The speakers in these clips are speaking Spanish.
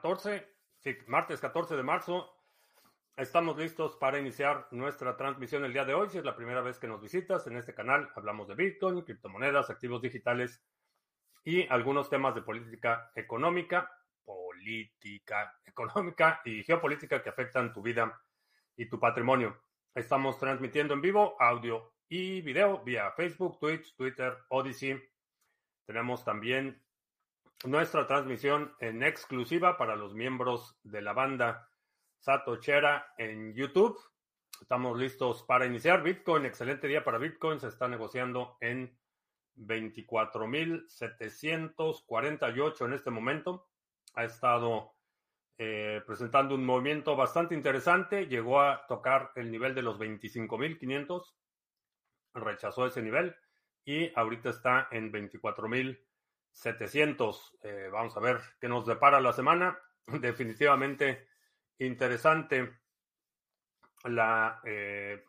14, sí, martes 14 de marzo. Estamos listos para iniciar nuestra transmisión el día de hoy. Si es la primera vez que nos visitas en este canal, hablamos de Bitcoin, criptomonedas, activos digitales y algunos temas de política económica, política económica y geopolítica que afectan tu vida y tu patrimonio. Estamos transmitiendo en vivo audio y video vía Facebook, Twitch, Twitter, Odyssey. Tenemos también nuestra transmisión en exclusiva para los miembros de la banda Satochera en YouTube. Estamos listos para iniciar Bitcoin. Excelente día para Bitcoin. Se está negociando en 24.748 en este momento. Ha estado eh, presentando un movimiento bastante interesante. Llegó a tocar el nivel de los 25.500. Rechazó ese nivel y ahorita está en 24.000. 700. Eh, vamos a ver qué nos depara la semana. Definitivamente interesante la eh,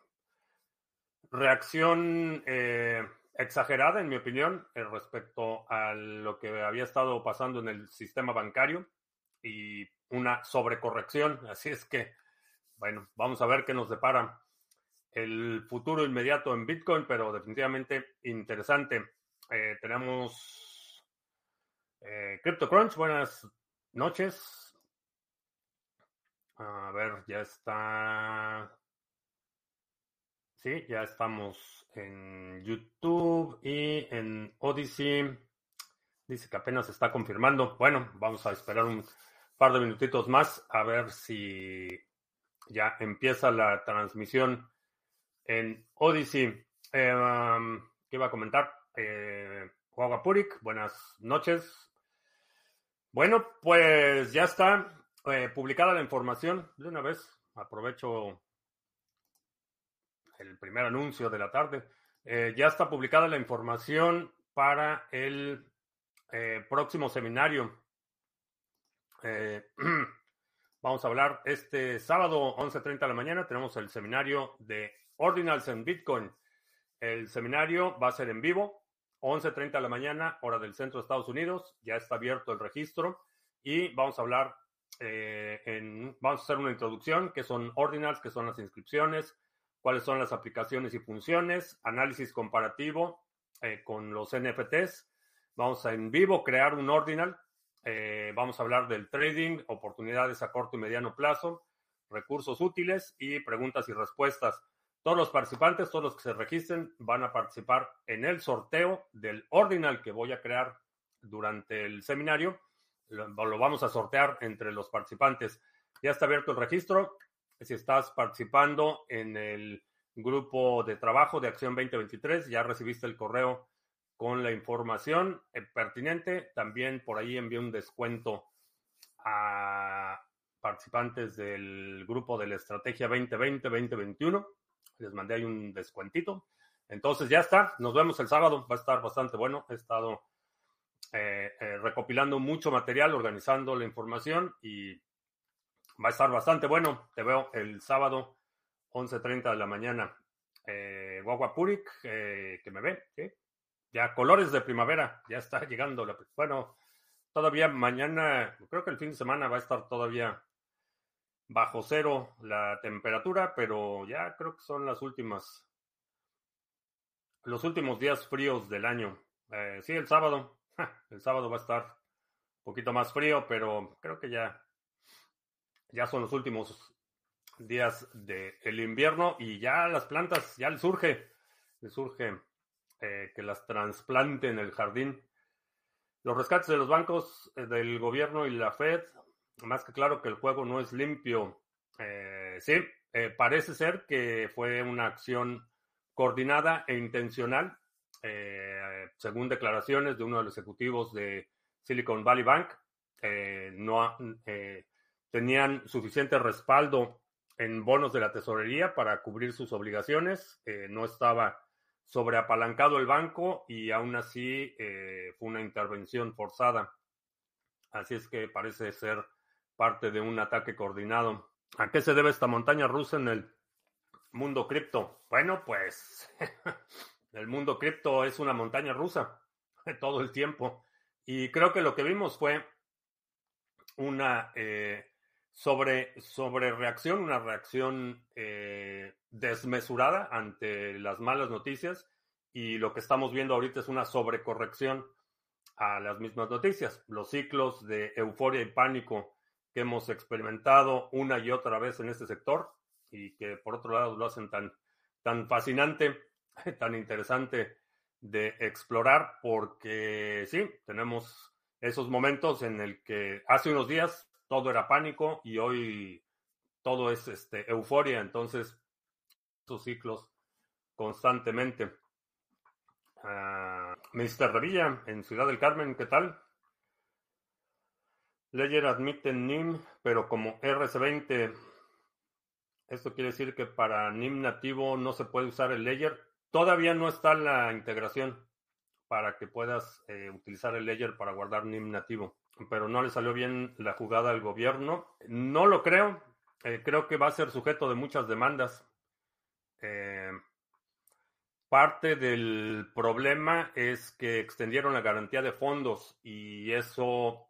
reacción eh, exagerada, en mi opinión, respecto a lo que había estado pasando en el sistema bancario y una sobrecorrección. Así es que, bueno, vamos a ver qué nos depara el futuro inmediato en Bitcoin, pero definitivamente interesante. tenemos eh, CryptoCrunch, buenas noches. A ver, ya está. Sí, ya estamos en YouTube y en Odyssey. Dice que apenas está confirmando. Bueno, vamos a esperar un par de minutitos más a ver si ya empieza la transmisión en Odyssey. Eh, um, ¿Qué iba a comentar? Eh, Purik, buenas noches. Bueno, pues ya está eh, publicada la información. De una vez aprovecho el primer anuncio de la tarde. Eh, ya está publicada la información para el eh, próximo seminario. vamos a hablar este sábado, 11.30 de la mañana. Tenemos el seminario de Ordinals en Bitcoin. El seminario va a ser en vivo 11.30 de la mañana, hora del centro de Estados Unidos. Ya está abierto el registro y vamos a hablar, eh, en, vamos a hacer una introducción, que son ordinals, que son las inscripciones, cuáles son las aplicaciones y funciones, análisis comparativo eh, con los NFTs. Vamos a en vivo crear un ordinal. Eh, vamos a hablar del trading, oportunidades a corto y mediano plazo, recursos útiles y preguntas y respuestas. Todos los participantes, todos los que se registren, van a participar en el sorteo del ordinal que voy a crear durante el seminario. Lo, vamos a sortear entre los participantes. Ya está abierto el registro. Si estás participando en el grupo de trabajo de Acción 2023, ya recibiste el correo con la información eh, pertinente. También por ahí envié un descuento a participantes del grupo de la Estrategia 2020-2021 les mandé ahí un descuentito. Entonces ya está, nos vemos el sábado, va a estar bastante bueno. He estado eh, eh, recopilando mucho material, organizando la información y va a estar bastante bueno. Te veo el sábado, 11.30 de la mañana. Eh, Guaguapurik, eh, que me ve, Ya colores de primavera, ya está llegando. La, bueno, todavía mañana, creo que el fin de semana va a estar todavía bajo cero la temperatura, pero ya creo que son las últimas, los últimos días fríos del año. Eh, sí, el sábado, el sábado va a estar un poquito más frío, pero creo que ya, ya son los últimos días del invierno y ya las plantas, ya les surge, les surge eh, que las trasplanten en el jardín. Los rescates de los bancos, eh, del gobierno y la Fed más que claro que el juego no es limpio. Eh, sí, eh, parece ser que fue una acción coordinada e intencional, eh, según declaraciones de uno de los ejecutivos de Silicon Valley Bank. no tenían suficiente respaldo en bonos de la tesorería para cubrir sus obligaciones. no estaba sobreapalancado el banco y aún así fue una intervención forzada. Así es que parece ser parte de un ataque coordinado. ¿A qué se debe esta montaña rusa en el mundo cripto? Bueno, pues el mundo cripto es una montaña rusa todo el tiempo. Y creo que lo que vimos fue una eh, sobre, sobre reacción, una reacción eh, desmesurada ante las malas noticias y lo que estamos viendo ahorita es una sobrecorrección a las mismas noticias. Los ciclos de euforia y pánico que hemos experimentado una y otra vez en este sector y que por otro lado lo hacen tan, tan fascinante, tan interesante de explorar porque sí, tenemos esos momentos en el que hace unos días todo era pánico y hoy todo es este, euforia, entonces esos ciclos constantemente. Uh, ah, Mr. Revilla, en Ciudad del Carmen, ¿qué tal? Ledger admite NIM, pero como RC20. Esto quiere decir que para NIM nativo no se puede usar el Ledger. Todavía no está la integración para que puedas eh, utilizar el Ledger para guardar NIM nativo. Pero no le salió bien la jugada al gobierno. No lo creo. Eh, creo que va a ser sujeto de muchas demandas. Eh, parte del problema es que extendieron la garantía de fondos y eso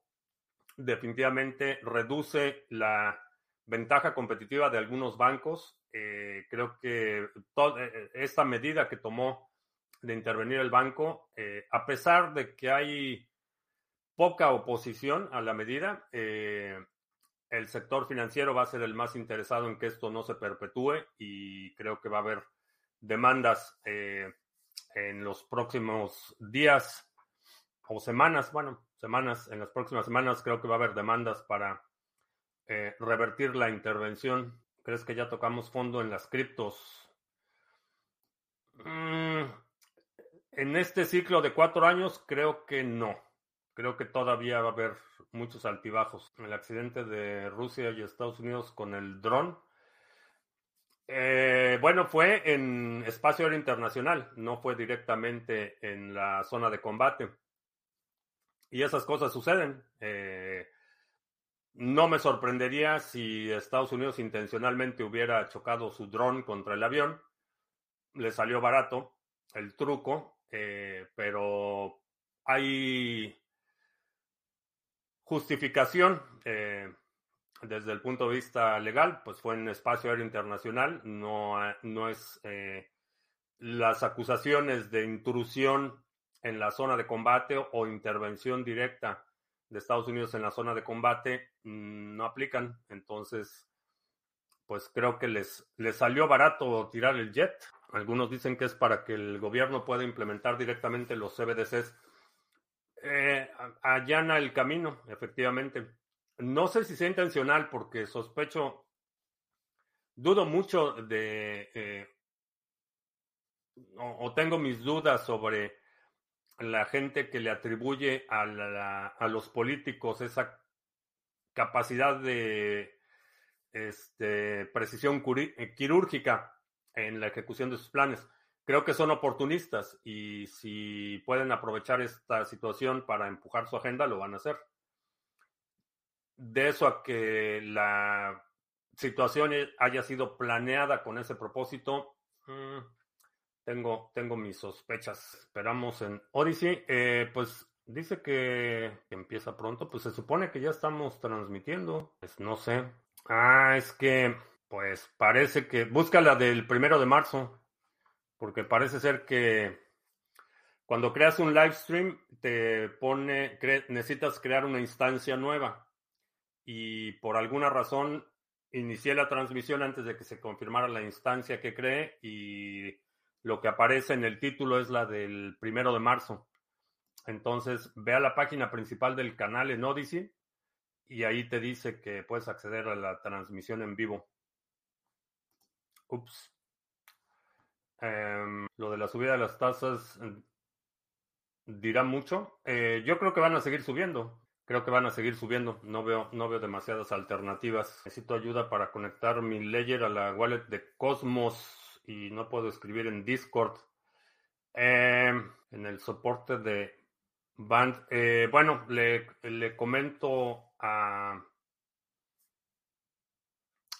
definitivamente reduce la ventaja competitiva de algunos bancos. Eh, creo que toda eh, esta medida que tomó de intervenir el banco, eh, a pesar de que hay poca oposición a la medida, el sector financiero va a ser el más interesado en que esto no se perpetúe y creo que va a haber demandas en los próximos días o semanas, bueno, semanas, en las próximas semanas creo que va a haber demandas para eh, revertir la intervención. ¿Crees que ya tocamos fondo en las criptos? Mm, en este ciclo de cuatro años creo que no. Creo que todavía va a haber muchos altibajos. El accidente de Rusia y Estados Unidos con el dron. Eh, bueno, fue en espacio aéreo internacional, no fue directamente en la zona de combate. Y esas cosas suceden. Eh, no me sorprendería si Estados Unidos intencionalmente hubiera chocado su dron contra el avión. Le salió barato el truco, eh, pero hay justificación eh, desde el punto de vista legal, pues fue en espacio aéreo internacional, no, no es las acusaciones de intrusión en la zona de combate o intervención directa de Estados Unidos en la zona de combate mm, no aplican. Entonces, pues creo que les, les salió barato tirar el jet. Algunos dicen que es para que el gobierno pueda implementar directamente los CBDCs. Eh, allana el camino, efectivamente. No sé si sea intencional porque sospecho, dudo mucho de, eh, o tengo mis dudas sobre la gente que le atribuye a, los políticos esa capacidad de este, precisión eh, quirúrgica en la ejecución de sus planes. Creo que son oportunistas y si pueden aprovechar esta situación para empujar su agenda, lo van a hacer. De eso a que la situación haya sido planeada con ese propósito, mm, tengo, tengo mis sospechas. Esperamos en Odyssey. Eh, pues dice que, empieza pronto. Pues se supone que ya estamos transmitiendo. Pues no sé. Ah, es que, pues parece que. Busca la del primero de marzo. Porque parece ser que cuando creas un live stream, te pone. necesitas crear una instancia nueva. Y por alguna razón inicié la transmisión antes de que se confirmara la instancia que creé y lo que aparece en el título es la del primero de marzo. Entonces, ve a la página principal del canal en Odyssey y ahí te dice que puedes acceder a la transmisión en vivo. Ups. Em, lo de la subida de las tasas mm, dirá mucho. Eh, yo creo que van a seguir subiendo. Creo que van a seguir subiendo. No veo, no veo demasiadas alternativas. Necesito ayuda para conectar mi ledger a la wallet de Cosmos y no puedo escribir en Discord. Em, en el soporte de Band. Eh, bueno, le, le, comento a.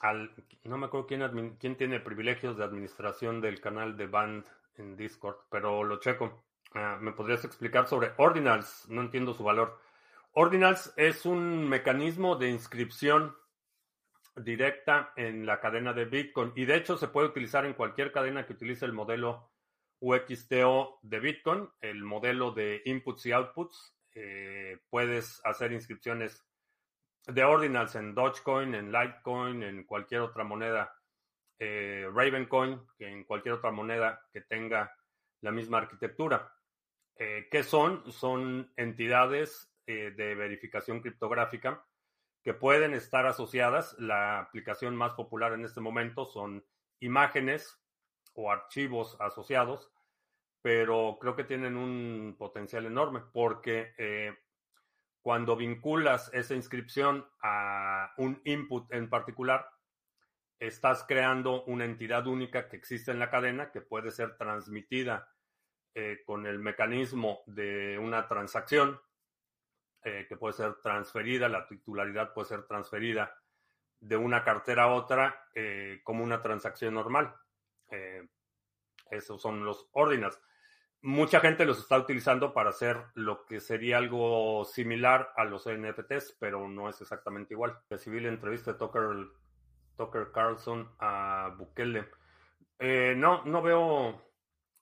Al, no me acuerdo quién, quién tiene privilegios de administración del canal de Band en Discord, pero lo checo. Ah, ¿Me podrías explicar sobre Ordinals? No entiendo su valor. Ordinals es un mecanismo de inscripción directa en la cadena de Bitcoin y de hecho se puede utilizar en cualquier cadena que utilice el modelo UXTO de Bitcoin, el modelo de inputs y outputs. Eh, puedes hacer inscripciones de ordinals en Dogecoin, en Litecoin, en cualquier otra moneda, eh, Ravencoin, en cualquier otra moneda que tenga la misma arquitectura. Eh, ¿Qué son? Son entidades de verificación criptográfica que pueden estar asociadas. La aplicación más popular en este momento son imágenes o archivos asociados, pero creo que tienen un potencial enorme porque eh, cuando vinculas esa inscripción a un input en particular, estás creando una entidad única que existe en la cadena que puede ser transmitida eh, con el mecanismo de una transacción eh, que puede ser transferida, la titularidad puede ser transferida de una cartera a otra eh, como una transacción normal. Eh, esos son los ordinals. Mucha gente los está utilizando para hacer lo que sería algo similar a los NFTs, pero no es exactamente igual. Recibí la entrevista de Tucker, Tucker Carlson a Bukele. no, no veo,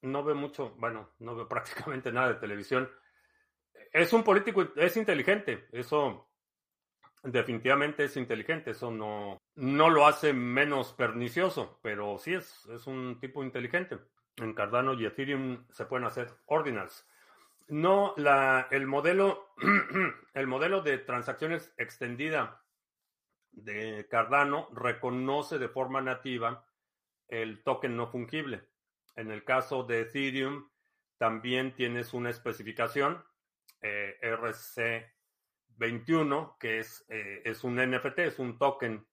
no veo mucho, bueno, no veo prácticamente nada de televisión es un político, es inteligente, eso definitivamente es inteligente, eso no, no lo hace menos pernicioso, pero sí es, es un tipo inteligente. En Cardano y Ethereum se pueden hacer ordinals. No, la, el modelo, el modelo de transacciones extendida de Cardano reconoce de forma nativa el token no fungible. En el caso de Ethereum, también tienes una especificación eh, RC21, que es, eh, es un NFT, es un token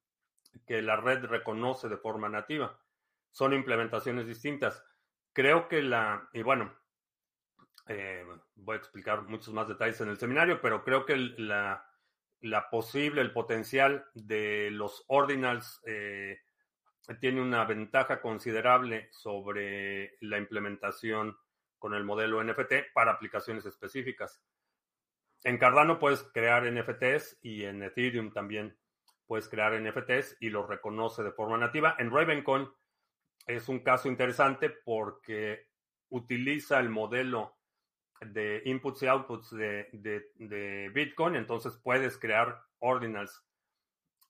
que la red reconoce de forma nativa. Son implementaciones distintas. Creo que la, y bueno, eh, voy a explicar muchos más detalles en el seminario, pero creo que la, la posible, el potencial de los ordinals tiene una ventaja considerable sobre la implementación con el modelo NFT para aplicaciones específicas. En Cardano puedes crear NFTs y en Ethereum también puedes crear NFTs y los reconoce de forma nativa. En Ravencoin es un caso interesante porque utiliza el modelo de inputs y outputs de, Bitcoin, entonces puedes crear ordinals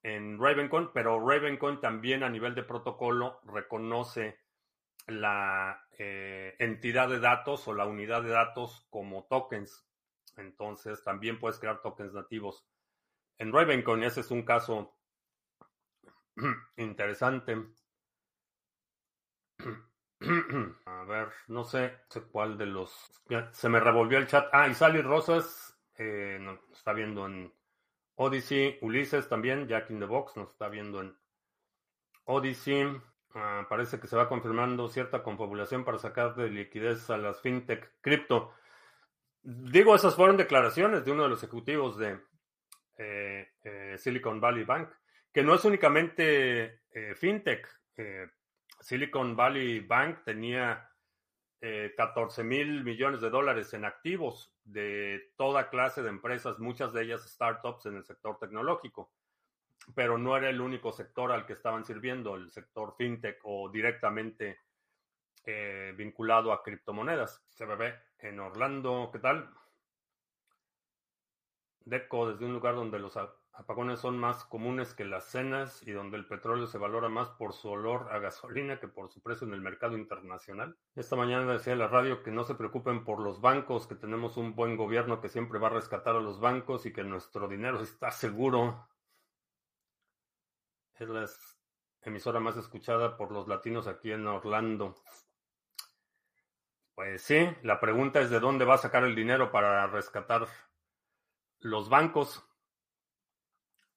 en Ravencoin, pero Ravencoin también a nivel de protocolo reconoce la eh, entidad de datos o la unidad de datos como tokens. Entonces también puedes crear tokens nativos. En Ravencoin ese es un caso interesante. A ver, no sé, cuál de los... Se me revolvió el chat. Ah, y Sally Rosas eh, nos está viendo en Odyssey. Ulises también, Jack in the Box, nos está viendo en Odyssey. Ah, parece que se va confirmando cierta confabulación para sacar de liquidez a las fintech cripto. Digo, esas fueron declaraciones de uno de los ejecutivos de eh, eh, Silicon Valley Bank, que no es únicamente eh, fintech. Silicon Valley Bank tenía 14 mil millones de dólares en activos de toda clase de empresas, muchas de ellas startups en el sector tecnológico pero no era el único sector al que estaban sirviendo, el sector fintech o directamente vinculado a criptomonedas. CBB en Orlando, ¿qué tal? Deco, desde un lugar donde los apagones son más comunes que las cenas y donde el petróleo se valora más por su olor a gasolina que por su precio en el mercado internacional. Esta mañana decía la radio que no se preocupen por los bancos, que tenemos un buen gobierno que siempre va a rescatar a los bancos y que nuestro dinero está seguro es la emisora más escuchada por los latinos aquí en Orlando. Pues sí, la pregunta es de dónde va a sacar el dinero para rescatar los bancos.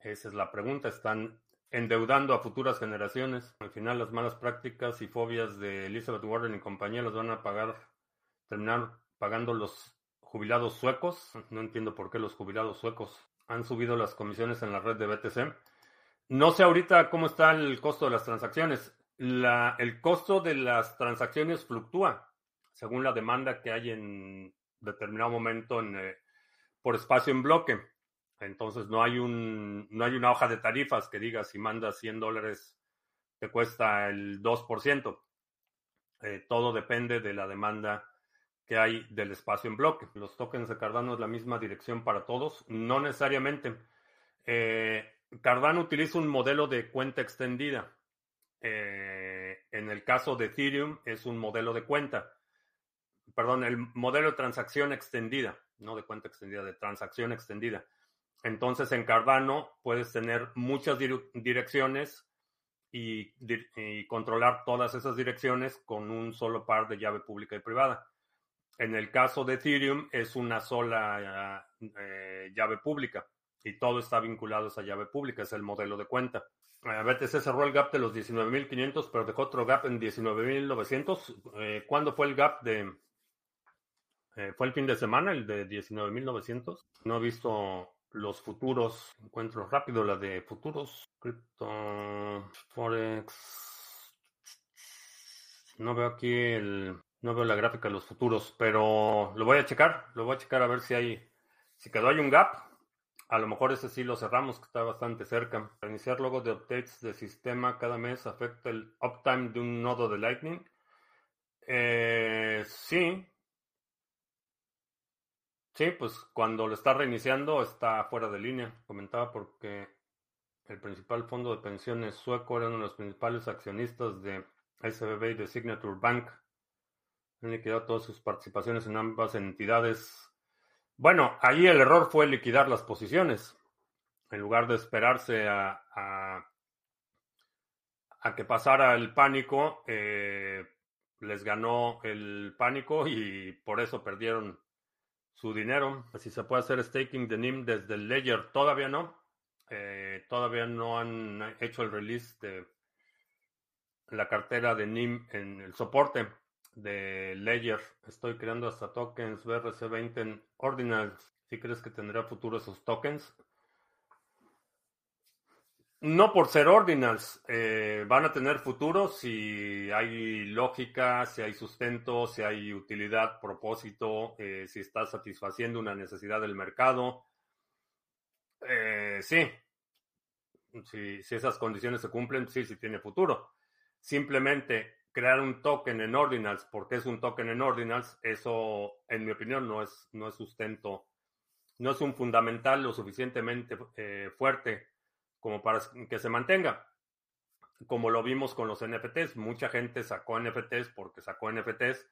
Esa es la pregunta. Están endeudando a futuras generaciones. Al final las malas prácticas y fobias de Elizabeth Warren y compañía las van a pagar, terminar pagando los jubilados suecos. No entiendo por qué los jubilados suecos han subido las comisiones en la red de BTC. No sé ahorita cómo está el costo de las transacciones. el costo de las transacciones fluctúa según la demanda que hay en determinado momento en, eh, por espacio en bloque. Entonces no hay un no hay una hoja de tarifas que diga si mandas 100 dólares te cuesta el 2%. Eh, todo depende de la demanda que hay del espacio en bloque. Los tokens de Cardano es la misma dirección para todos, no necesariamente. Eh, Cardano utiliza un modelo de cuenta extendida. En el caso de Ethereum es un modelo de cuenta. Perdón, el modelo de transacción extendida, no de cuenta extendida, de transacción extendida. Entonces en Cardano puedes tener muchas direcciones y, controlar todas esas direcciones con un solo par de llave pública y privada. En el caso de Ethereum es una sola eh, llave pública y todo está vinculado a esa llave pública, es el modelo de cuenta. A BTC cerró el gap de los 19.500, pero dejó otro gap en 19.900. Eh, ¿Cuándo fue el gap de... Eh, ¿Fue el fin de semana, el de 19.900? No he visto los futuros. Encuentro rápido la de futuros. Crypto, Forex. No veo aquí el... No veo la gráfica de los futuros, pero lo voy a checar. Lo voy a checar a ver si hay... Si quedó hay un gap, a lo mejor ese sí lo cerramos, que está bastante cerca. Iniciar luego de updates de sistema cada mes afecta el uptime de un nodo de Lightning. Eh, sí. Sí, pues cuando lo está reiniciando está fuera de línea. Comentaba porque el principal fondo de pensiones sueco era uno de los principales accionistas de SBB y de Signature Bank. Han liquidado todas sus participaciones en ambas entidades bueno, ahí el error fue liquidar las posiciones. En lugar de esperarse a, a, que pasara el pánico, eh, les ganó el pánico y por eso perdieron su dinero. Si se puede hacer staking de NIM desde el todavía no. Eh, todavía no han hecho el release de la cartera de NIM en el soporte de Ledger. Estoy creando hasta tokens BRC20 en Ordinals. ¿Si crees que tendrá futuro esos tokens? No por ser ordinals, eh, van a tener futuro si hay lógica, si hay sustento, si hay utilidad, propósito, eh, si está satisfaciendo una necesidad del mercado. Eh, sí, si, si esas condiciones se cumplen, sí, sí tiene futuro. Simplemente crear un token en Ordinals porque es un token en Ordinals, eso, en mi opinión, no es, no es sustento, no es un fundamental lo suficientemente eh, fuerte como para que se mantenga. Como lo vimos con los NFTs, mucha gente sacó NFTs porque sacó NFTs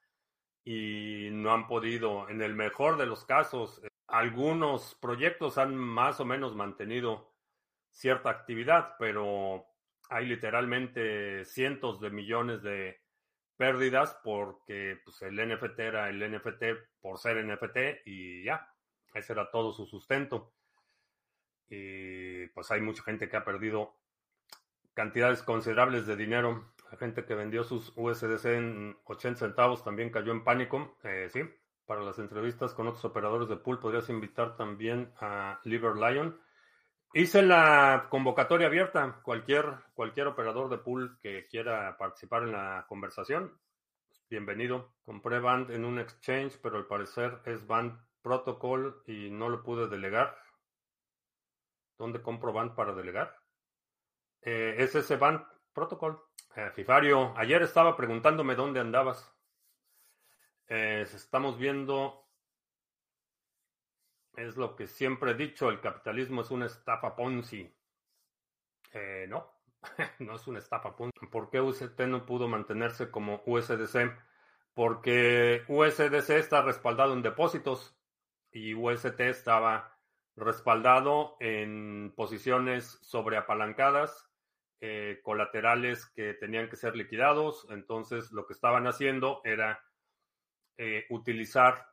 y no han podido, en el mejor de los casos, eh, algunos proyectos han más o menos mantenido cierta actividad, pero hay literalmente cientos de millones de pérdidas porque pues, el NFT era el NFT por ser NFT y ya, ese era todo su sustento. Y pues hay mucha gente que ha perdido cantidades considerables de dinero. La gente que vendió sus USDC en 80 centavos también cayó en pánico. Eh, sí, para las entrevistas con otros operadores de pool podrías invitar también a Liver Lion. Hice la convocatoria abierta. Cualquier, cualquier operador de pool que quiera participar en la conversación, bienvenido. Compré Band en un exchange, pero al parecer es Band Protocol y no lo pude delegar. ¿Dónde compro Band para delegar? Eh, es ese Band Protocol. Eh, Fifario, ayer estaba preguntándome dónde andabas. Eh, estamos viendo es lo que siempre he dicho, el capitalismo es una estafa Ponzi. Eh, no, no es una estafa Ponzi. ¿Por qué UST no pudo mantenerse como USDC? Porque USDC está respaldado en depósitos y UST estaba respaldado en posiciones sobreapalancadas, eh, colaterales que tenían que ser liquidados. Entonces lo que estaban haciendo era eh, utilizar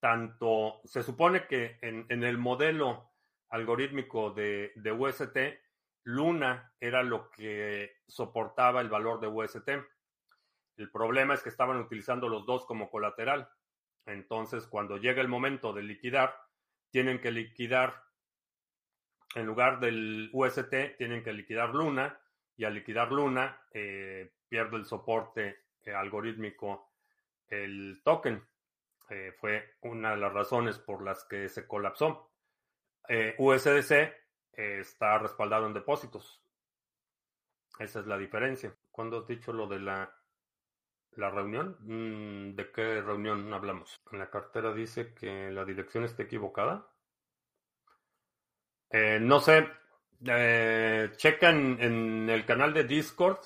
tanto, se supone que en, el modelo algorítmico de, UST, Luna era lo que soportaba el valor de UST. El problema es que estaban utilizando los dos como colateral. Entonces, cuando llega el momento de liquidar, tienen que liquidar, en lugar del UST, tienen que liquidar Luna, y al liquidar Luna, eh, pierde el soporte eh, algorítmico el token. Eh, fue una de las razones por las que se colapsó. Eh, USDC está respaldado en depósitos. Esa es la diferencia. ¿Cuándo has dicho lo de la, la reunión? Mm, ¿De qué reunión hablamos? En la cartera dice que la dirección está equivocada. Eh, no sé. checa en el canal de Discord.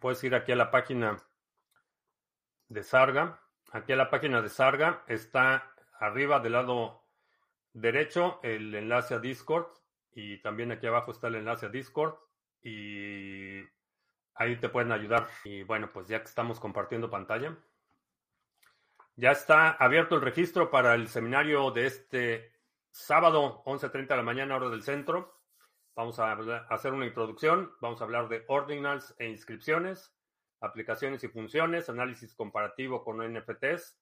Puedes ir aquí a la página de Sarga. Aquí a la página de Sarga está arriba del lado derecho el enlace a Discord y también aquí abajo está el enlace a Discord y ahí te pueden ayudar. Y bueno, pues ya que estamos compartiendo pantalla, ya está abierto el registro para el seminario de este sábado, 11.30 de la mañana, hora del centro. Vamos a hacer una introducción, vamos a hablar de ordinals e inscripciones aplicaciones y funciones, análisis comparativo con NFTs,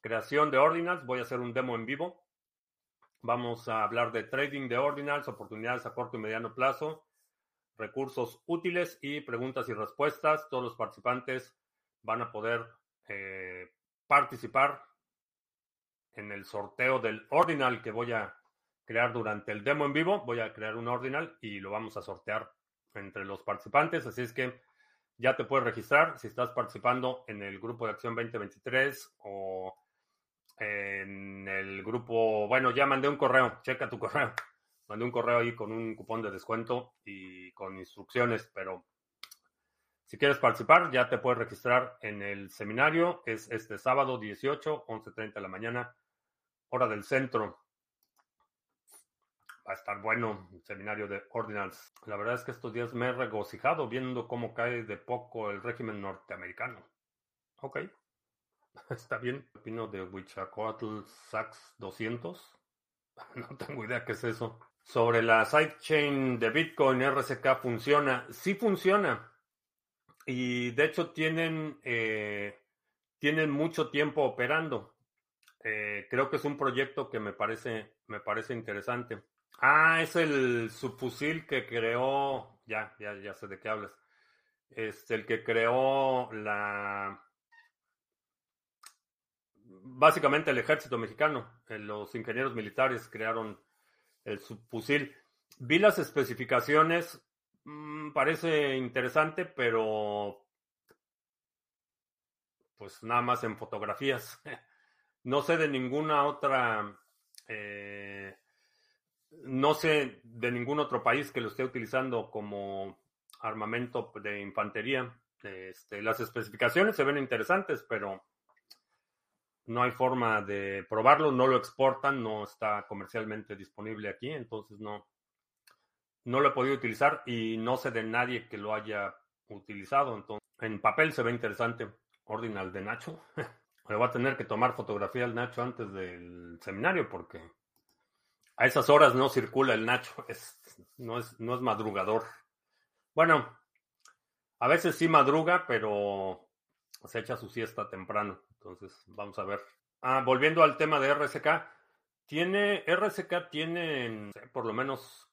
creación de ordinals, voy a hacer un demo en vivo. Vamos a hablar de trading de ordinals, oportunidades a corto y mediano plazo, recursos útiles y preguntas y respuestas. Todos los participantes van a poder eh, participar en el sorteo del ordinal que voy a crear durante el demo en vivo. Voy a crear un ordinal y lo vamos a sortear entre los participantes. Así es que ya te puedes registrar si estás participando en el grupo de acción 2023 o en el grupo, bueno, ya mandé un correo, checa tu correo. Mandé un correo ahí con un cupón de descuento y con instrucciones, pero si quieres participar, ya te puedes registrar en el seminario. Es este sábado 18, 11.30 de la mañana, hora del centro va a estar bueno el seminario de Ordinals. La verdad es que estos días me he regocijado viendo cómo cae de poco el régimen norteamericano. Ok, está bien. Opino de Huichacoatl Sax 200. No tengo idea qué es eso. Sobre la sidechain de Bitcoin RSK funciona. Sí funciona. Y de hecho tienen, eh, tienen mucho tiempo operando. Eh, creo que es un proyecto que me parece, me parece interesante. Ah, es el subfusil que creó. Ya, ya, ya sé de qué hablas. Es el que creó la. Básicamente el ejército mexicano. Eh, los ingenieros militares crearon el subfusil. Vi las especificaciones. Mm, parece interesante, pero. Pues nada más en fotografías. no sé de ninguna otra. Eh, no sé de ningún otro país que lo esté utilizando como armamento de infantería. Este, las especificaciones se ven interesantes, pero no hay forma de probarlo, no lo exportan, no está comercialmente disponible aquí, entonces no, no lo he podido utilizar y no sé de nadie que lo haya utilizado. Entonces, en papel se ve interesante. Ordinal de Nacho. Le voy a tener que tomar fotografía al Nacho antes del seminario porque a esas horas no circula el Nacho, no, es, no es madrugador. Bueno, a veces sí madruga, pero se echa su siesta temprano. Entonces, vamos a ver. Ah, volviendo al tema de RSK, tiene, RSK tiene por lo menos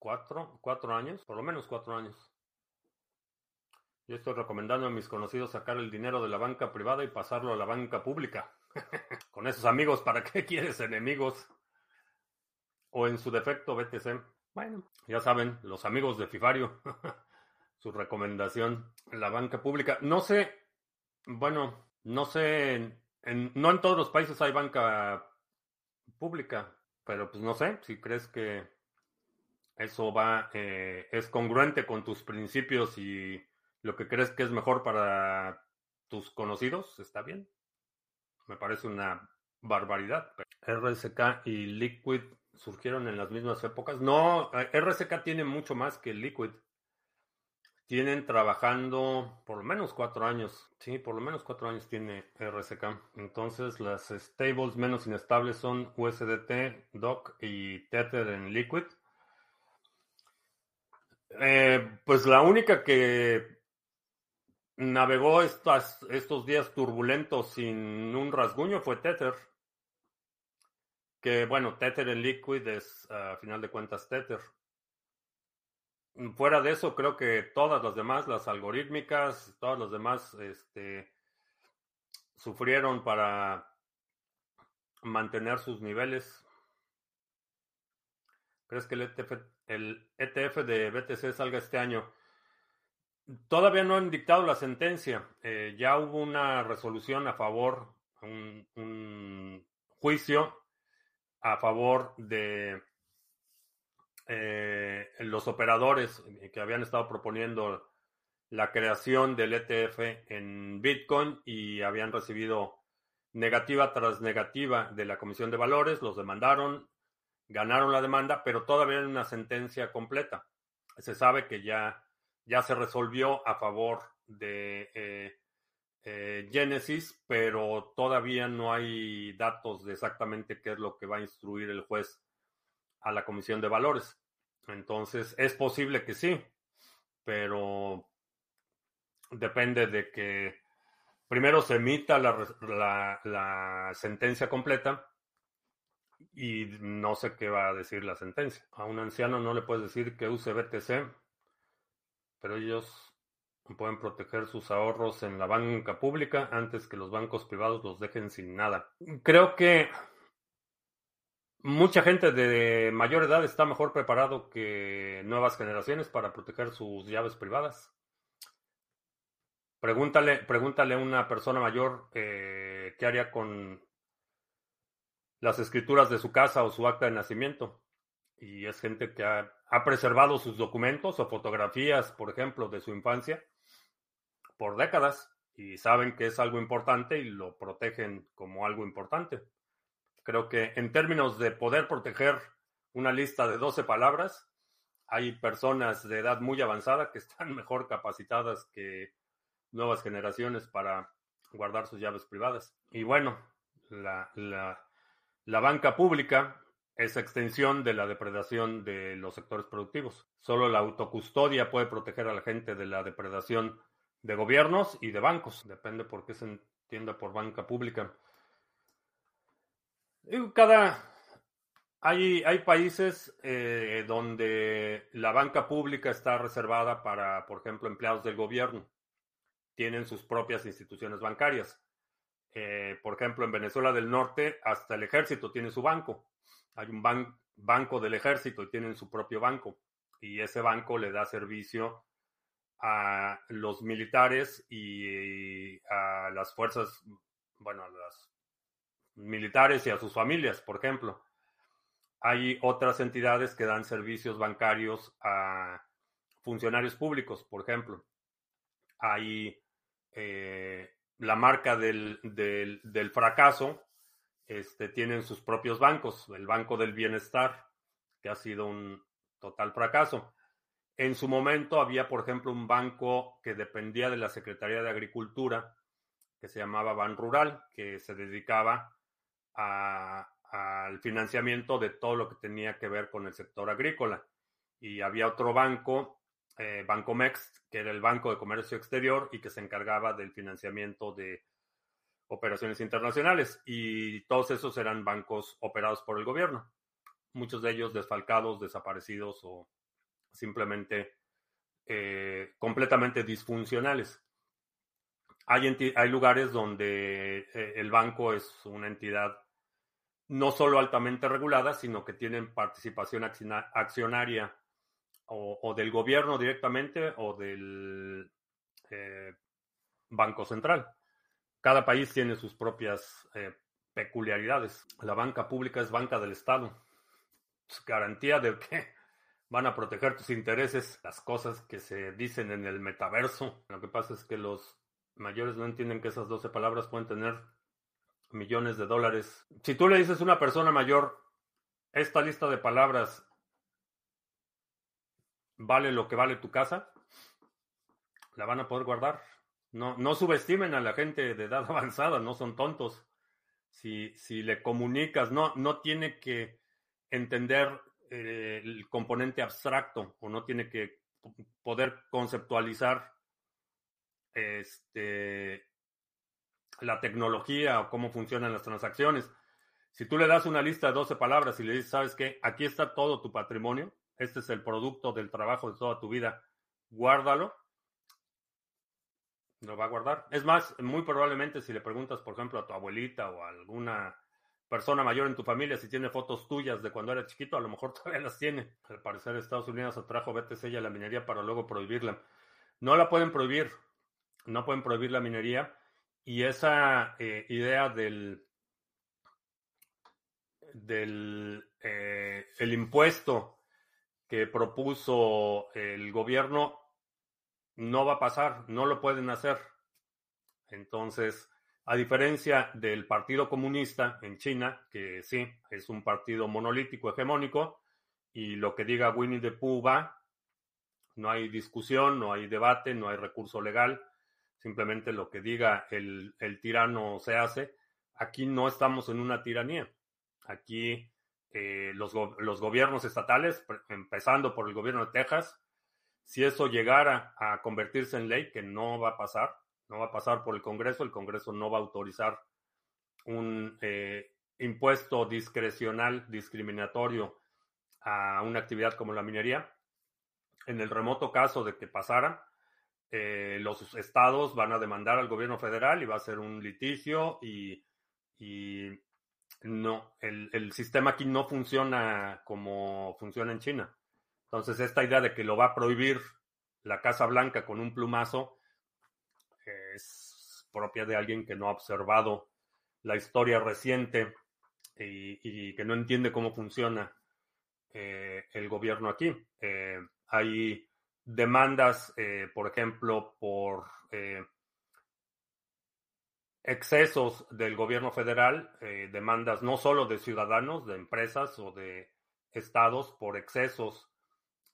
cuatro, cuatro años, por lo menos cuatro años. Yo estoy recomendando a mis conocidos sacar el dinero de la banca privada y pasarlo a la banca pública. Con esos amigos, ¿para qué quieres enemigos? o en su defecto BTC. Bueno, ya saben, los amigos de Fifario, su recomendación, la banca pública. No sé, bueno, no sé, no en todos los países hay banca pública, pero pues no sé, si crees que eso va, eh, es congruente con tus principios y lo que crees que es mejor para tus conocidos, está bien. Me parece una barbaridad. RSK y Liquid surgieron en las mismas épocas. No, eh, RSK tiene mucho más que Liquid. Tienen trabajando por lo menos cuatro años. Sí, por lo menos cuatro años tiene RSK. Entonces las stables menos inestables son USDT, DOC y Tether en Liquid. Eh, pues la única que navegó estos días turbulentos sin un rasguño fue Tether que bueno, Tether en Liquid es a final de cuentas Tether. Fuera de eso, creo que todas las demás, las algorítmicas, todas las demás, este, sufrieron para mantener sus niveles. ¿Crees que el ETF, el ETF de BTC salga este año? Todavía no han dictado la sentencia. Eh, ya hubo una resolución a favor, un juicio a favor de eh, los operadores que habían estado proponiendo la creación del ETF en Bitcoin y habían recibido negativa tras negativa de la Comisión de Valores, los demandaron, ganaron la demanda, pero todavía hay una sentencia completa. Se sabe que ya, ya se resolvió a favor de eh, eh, Genesis, pero todavía no hay datos de exactamente qué es lo que va a instruir el juez a la Comisión de Valores. Entonces, es posible que sí, pero depende de que primero se emita la, la, sentencia completa y no sé qué va a decir la sentencia. A un anciano no le puedes decir que use BTC, pero ellos pueden proteger sus ahorros en la banca pública antes que los bancos privados los dejen sin nada. Creo que mucha gente de mayor edad está mejor preparado que nuevas generaciones para proteger sus llaves privadas. Pregúntale, pregúntale a una persona mayor eh, qué haría con las escrituras de su casa o su acta de nacimiento. Y es gente que ha, ha preservado sus documentos o fotografías, por ejemplo, de su infancia por décadas y saben que es algo importante y lo protegen como algo importante. Creo que en términos de poder proteger una lista de 12 palabras, hay personas de edad muy avanzada que están mejor capacitadas que nuevas generaciones para guardar sus llaves privadas. Y bueno, la, la, banca pública es extensión de la depredación de los sectores productivos. Solo la autocustodia puede proteger a la gente de la depredación de gobiernos y de bancos. Depende por qué se entiende por banca pública. Cada hay, hay países eh, donde la banca pública está reservada para, por ejemplo, empleados del gobierno tienen sus propias instituciones bancarias. Eh, por ejemplo, en Venezuela del Norte, hasta el ejército tiene su banco. Hay un banco del ejército y tienen su propio banco. Y ese banco le da servicio a los militares y a las fuerzas, bueno, a los militares y a sus familias, por ejemplo. Hay otras entidades que dan servicios bancarios a funcionarios públicos, por ejemplo. Hay eh, la marca del, del, fracaso, este, tienen sus propios bancos, el Banco del Bienestar, que ha sido un total fracaso. En su momento había, por ejemplo, un banco que dependía de la Secretaría de Agricultura, que se llamaba Ban Rural, que se dedicaba al financiamiento de todo lo que tenía que ver con el sector agrícola. Y había otro banco eh, Bancomex, que era el Banco de Comercio Exterior y que se encargaba del financiamiento de operaciones internacionales. Y todos esos eran bancos operados por el gobierno. Muchos de ellos desfalcados, desaparecidos o simplemente eh, completamente disfuncionales. Hay, hay lugares donde eh, el banco es una entidad no solo altamente regulada, sino que tienen participación accionaria o, del gobierno directamente o del eh, Banco Central. Cada país tiene sus propias eh, peculiaridades. La banca pública es banca del Estado. Es garantía de que van a proteger tus intereses, las cosas que se dicen en el metaverso. Lo que pasa es que los mayores no entienden que esas 12 palabras pueden tener millones de dólares. Si tú le dices a una persona mayor, esta lista de palabras vale lo que vale tu casa, la van a poder guardar. No, no subestimen a la gente de edad avanzada, no son tontos. Si, si le comunicas, no, no tiene que entender eh, el componente abstracto o no tiene que poder conceptualizar este, la tecnología o cómo funcionan las transacciones. Si tú le das una lista de 12 palabras y le dices, ¿sabes qué? Aquí está todo tu patrimonio, este es el producto del trabajo de toda tu vida, guárdalo. Lo va a guardar. Es más, muy probablemente si le preguntas, por ejemplo, a tu abuelita o a alguna persona mayor en tu familia, si tiene fotos tuyas de cuando era chiquito, a lo mejor todavía las tiene. Al parecer Estados Unidos atrajo BTC y a la minería para luego prohibirla. No la pueden prohibir, no pueden prohibir la minería y esa eh, idea del del eh, el impuesto que propuso el gobierno no va a pasar, no lo pueden hacer. Entonces, a diferencia del Partido Comunista en China, que sí, es un partido monolítico, hegemónico, y lo que diga Winnie the Pooh va, no hay discusión, no hay debate, no hay recurso legal, simplemente lo que diga el, el tirano se hace. Aquí no estamos en una tiranía. Aquí eh, los, los gobiernos estatales, empezando por el gobierno de Texas, si eso llegara a convertirse en ley, que no va a pasar, no va a pasar por el Congreso, el Congreso no va a autorizar un eh, impuesto discrecional, discriminatorio a una actividad como la minería. En el remoto caso de que pasara, eh, los estados van a demandar al gobierno federal y va a ser un litigio y, no, el, el, sistema aquí no funciona como funciona en China. Entonces, esta idea de que lo va a prohibir la Casa Blanca con un plumazo, es propia de alguien que no ha observado la historia reciente y, que no entiende cómo funciona eh, el gobierno aquí. Eh, hay demandas, eh, por ejemplo, por excesos del gobierno federal, demandas no solo de ciudadanos, de empresas o de estados por excesos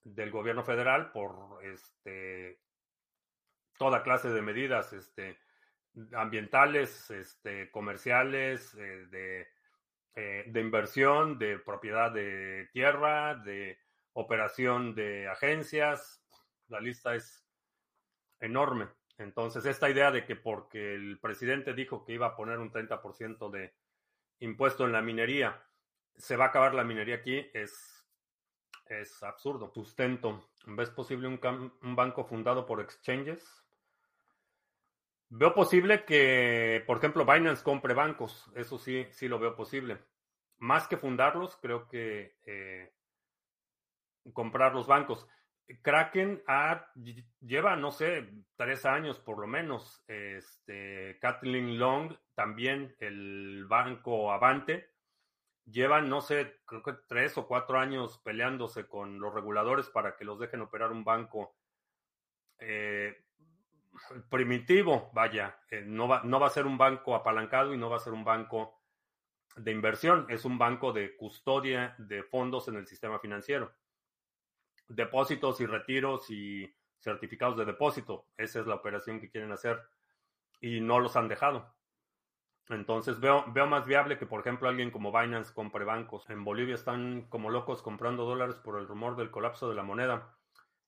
del gobierno federal, por este, toda clase de medidas este, ambientales, este, comerciales, eh, de, eh, de, inversión, de propiedad de tierra, de operación de agencias. La lista es enorme. Entonces, esta idea de que porque el presidente dijo que iba a poner un 30% de impuesto en la minería, se va a acabar la minería aquí, es, es absurdo. Sustento. ¿Ves posible un, banco fundado por exchanges? Veo posible que, por ejemplo, Binance compre bancos. Eso sí, sí lo veo posible. Más que fundarlos, creo que eh, comprar los bancos. Kraken lleva, no sé, tres años por lo menos. Este, Kathleen Long, también el banco Avante, llevan, no sé, creo que tres o cuatro años peleándose con los reguladores para que los dejen operar un banco. Eh, primitivo, vaya, eh, no, va, no va a ser un banco apalancado y no va a ser un banco de inversión, es un banco de custodia de fondos en el sistema financiero. Depósitos y retiros y certificados de depósito, esa es la operación que quieren hacer y no los han dejado. Entonces veo, veo más viable que, por ejemplo, alguien como Binance compre bancos. En Bolivia están como locos comprando dólares por el rumor del colapso de la moneda.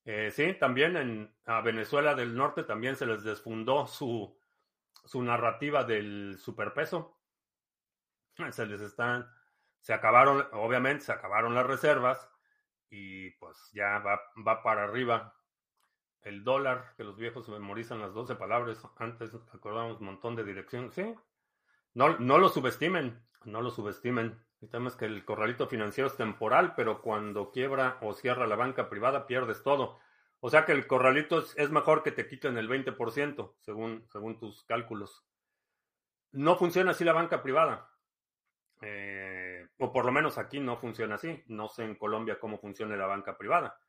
Eh, sí, también en, a Venezuela del Norte también se les desfundó su, su narrativa del superpeso. Se les están, se acabaron, obviamente se acabaron las reservas y pues ya va, va para arriba el dólar, que los viejos memorizan las 12 palabras. Antes acordamos un montón de direcciones. Sí, no, no lo subestimen, no lo subestimen. El tema es que el corralito financiero es temporal, pero cuando quiebra o cierra la banca privada pierdes todo. O sea que el corralito es, mejor que te quiten el 20%, según, según tus cálculos. No funciona así la banca privada. Eh, o por lo menos aquí no funciona así. No sé en Colombia cómo funciona la banca privada.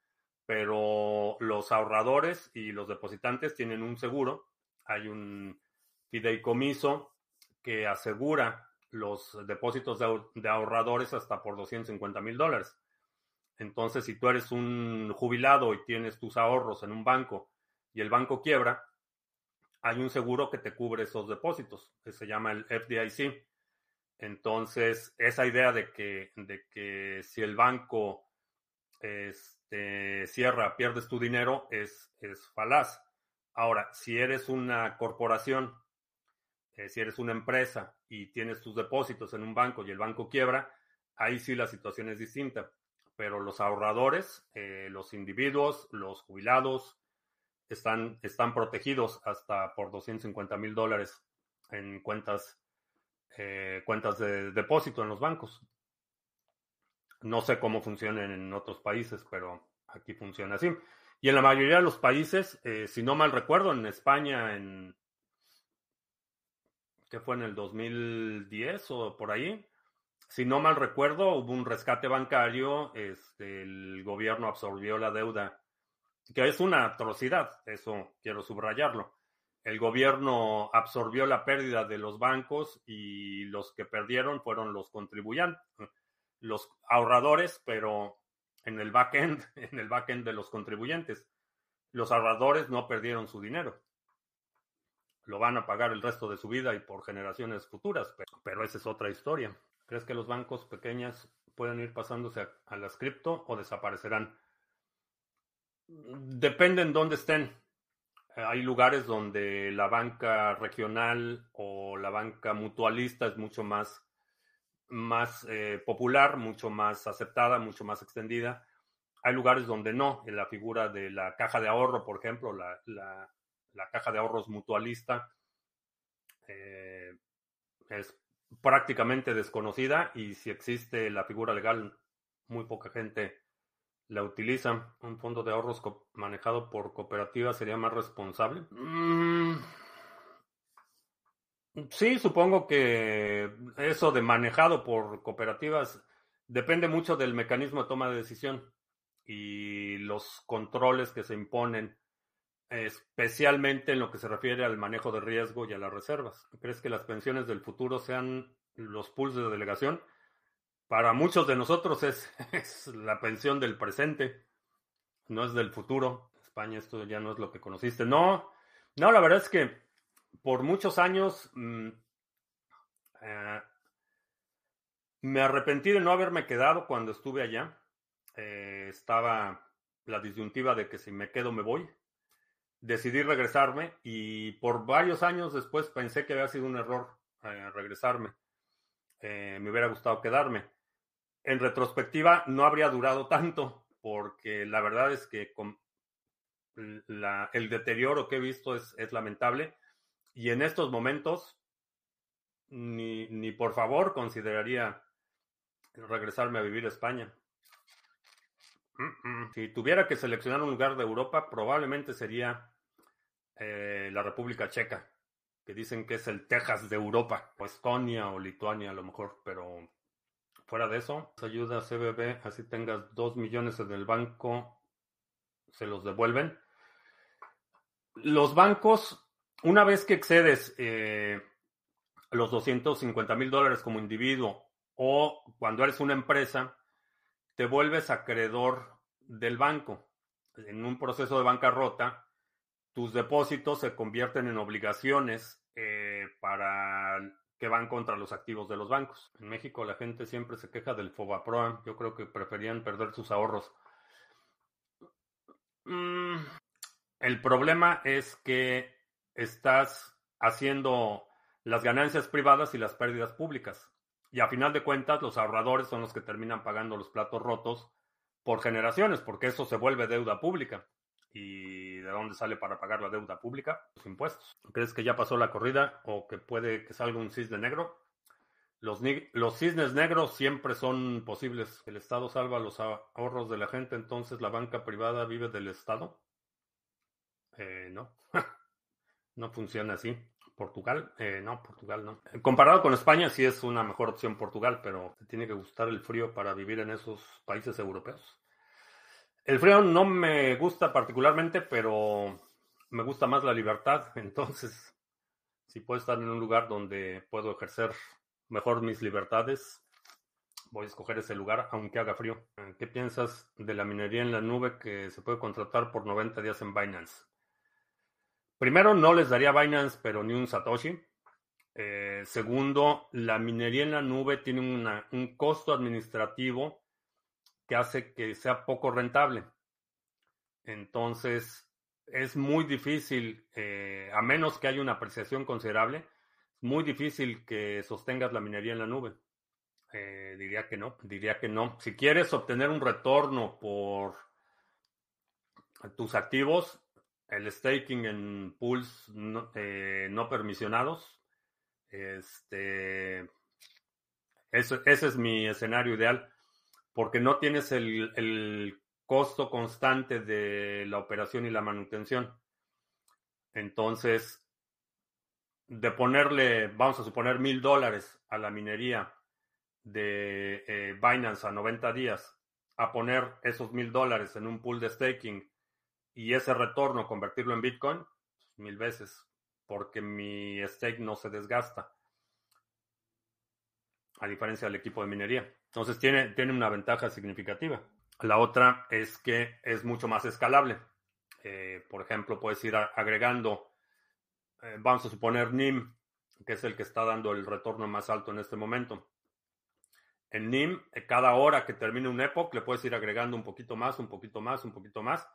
Pero los ahorradores y los depositantes tienen un seguro. Hay un fideicomiso que asegura los depósitos de, ahorradores hasta por 250 mil dólares. Entonces, si tú eres un jubilado y tienes tus ahorros en un banco y el banco quiebra, hay un seguro que te cubre esos depósitos, que se llama el FDIC. Entonces, esa idea de que, de que si el banco este, cierra, pierdes tu dinero, es, es falaz. Ahora, si eres una corporación eh, si eres una empresa y tienes tus depósitos en un banco y el banco quiebra, ahí sí la situación es distinta. Pero los ahorradores, eh, los individuos, los jubilados, están, están protegidos hasta por 250 mil dólares en cuentas eh, cuentas de depósito en los bancos. No sé cómo funcionan en otros países, pero aquí funciona así. Y en la mayoría de los países, eh, si no mal recuerdo, en España, en que fue en el 2010 o por ahí, si no mal recuerdo, hubo un rescate bancario, este, el gobierno absorbió la deuda, que es una atrocidad, eso quiero subrayarlo. El gobierno absorbió la pérdida de los bancos y los que perdieron fueron los contribuyentes, los ahorradores, pero en el backend, en el backend de los contribuyentes. Los ahorradores no perdieron su dinero. Lo van a pagar el resto de su vida y por generaciones futuras, pero, esa es otra historia. ¿Crees que los bancos pequeños pueden ir pasándose a, a las cripto o desaparecerán? Depende en dónde estén. Hay lugares donde la banca regional o la banca mutualista es mucho más más eh, popular, mucho más aceptada, mucho más extendida. Hay lugares donde no, en la figura de la caja de ahorro, por ejemplo, la, la, caja de ahorros mutualista eh, es prácticamente desconocida y si existe la figura legal, muy poca gente la utiliza. Un fondo de ahorros manejado por cooperativa sería más responsable. Mm, Sí, supongo que eso de manejado por cooperativas depende mucho del mecanismo de toma de decisión y los controles que se imponen, especialmente en lo que se refiere al manejo de riesgo y a las reservas. ¿Crees que las pensiones del futuro sean los pools de delegación? Para muchos de nosotros es, la pensión del presente, no es del futuro. España esto ya no es lo que conociste. No, no, la verdad es que por muchos años mm, eh, me arrepentí de no haberme quedado cuando estuve allá. Eh, estaba la disyuntiva de que si me quedo me voy. Decidí regresarme y por varios años después pensé que había sido un error eh, regresarme. me hubiera gustado quedarme. En retrospectiva no habría durado tanto porque la verdad es que el deterioro que he visto es, lamentable y en estos momentos, ni, ni por favor consideraría regresarme a vivir a España. Si tuviera que seleccionar un lugar de Europa, probablemente sería eh, la República Checa, que dicen que es el Texas de Europa, o Estonia o Lituania a lo mejor, pero fuera de eso, ayuda CBB, así tengas dos millones en el banco, se los devuelven. Los bancos una vez que excedes eh, los 250 mil dólares como individuo o cuando eres una empresa, te vuelves acreedor del banco. En un proceso de bancarrota, tus depósitos se convierten en obligaciones eh, para que van contra los activos de los bancos. En México la gente siempre se queja del FOBAPROA. Yo creo que preferían perder sus ahorros. Mm, el problema es que estás haciendo las ganancias privadas y las pérdidas públicas. Y a final de cuentas, los ahorradores son los que terminan pagando los platos rotos por generaciones, porque eso se vuelve deuda pública. ¿Y de dónde sale para pagar la deuda pública? Los impuestos. ¿Crees que ya pasó la corrida o que puede que salga un cisne negro? Los, cisnes negros siempre son posibles. El Estado salva los ahorros de la gente, entonces la banca privada vive del Estado. Eh, no. No funciona así. Portugal, eh, no, Portugal no. Comparado con España, sí es una mejor opción Portugal, pero te tiene que gustar el frío para vivir en esos países europeos. El frío no me gusta particularmente, pero me gusta más la libertad. Entonces, si puedo estar en un lugar donde puedo ejercer mejor mis libertades, voy a escoger ese lugar, aunque haga frío. ¿Qué piensas de la minería en la nube que se puede contratar por 90 días en Binance? Primero, no les daría Binance, pero ni un Satoshi. Eh, segundo, la minería en la nube tiene un costo administrativo que hace que sea poco rentable. Entonces, es muy difícil, eh, a menos que haya una apreciación considerable, es muy difícil que sostengas la minería en la nube. Eh, diría que no, diría que no. Si quieres obtener un retorno por tus activos, el staking en pools no, eh, permisionados Este, ese es mi escenario ideal, porque no tienes el, costo constante de la operación y la manutención. Entonces, de ponerle, vamos a suponer, mil dólares a la minería de eh, Binance a 90 días, a poner esos mil dólares en un pool de staking y ese retorno convertirlo en Bitcoin, pues, mil veces, porque mi stake no se desgasta, a diferencia del equipo de minería. Entonces tiene, tiene una ventaja significativa. La otra es que es mucho más escalable. Eh, por ejemplo, puedes ir agregando, eh, vamos a suponer NIM, que es el que está dando el retorno más alto en este momento. En NIM, eh, cada hora que termine un epoch, le puedes ir agregando un poquito más, un poquito más, un poquito más,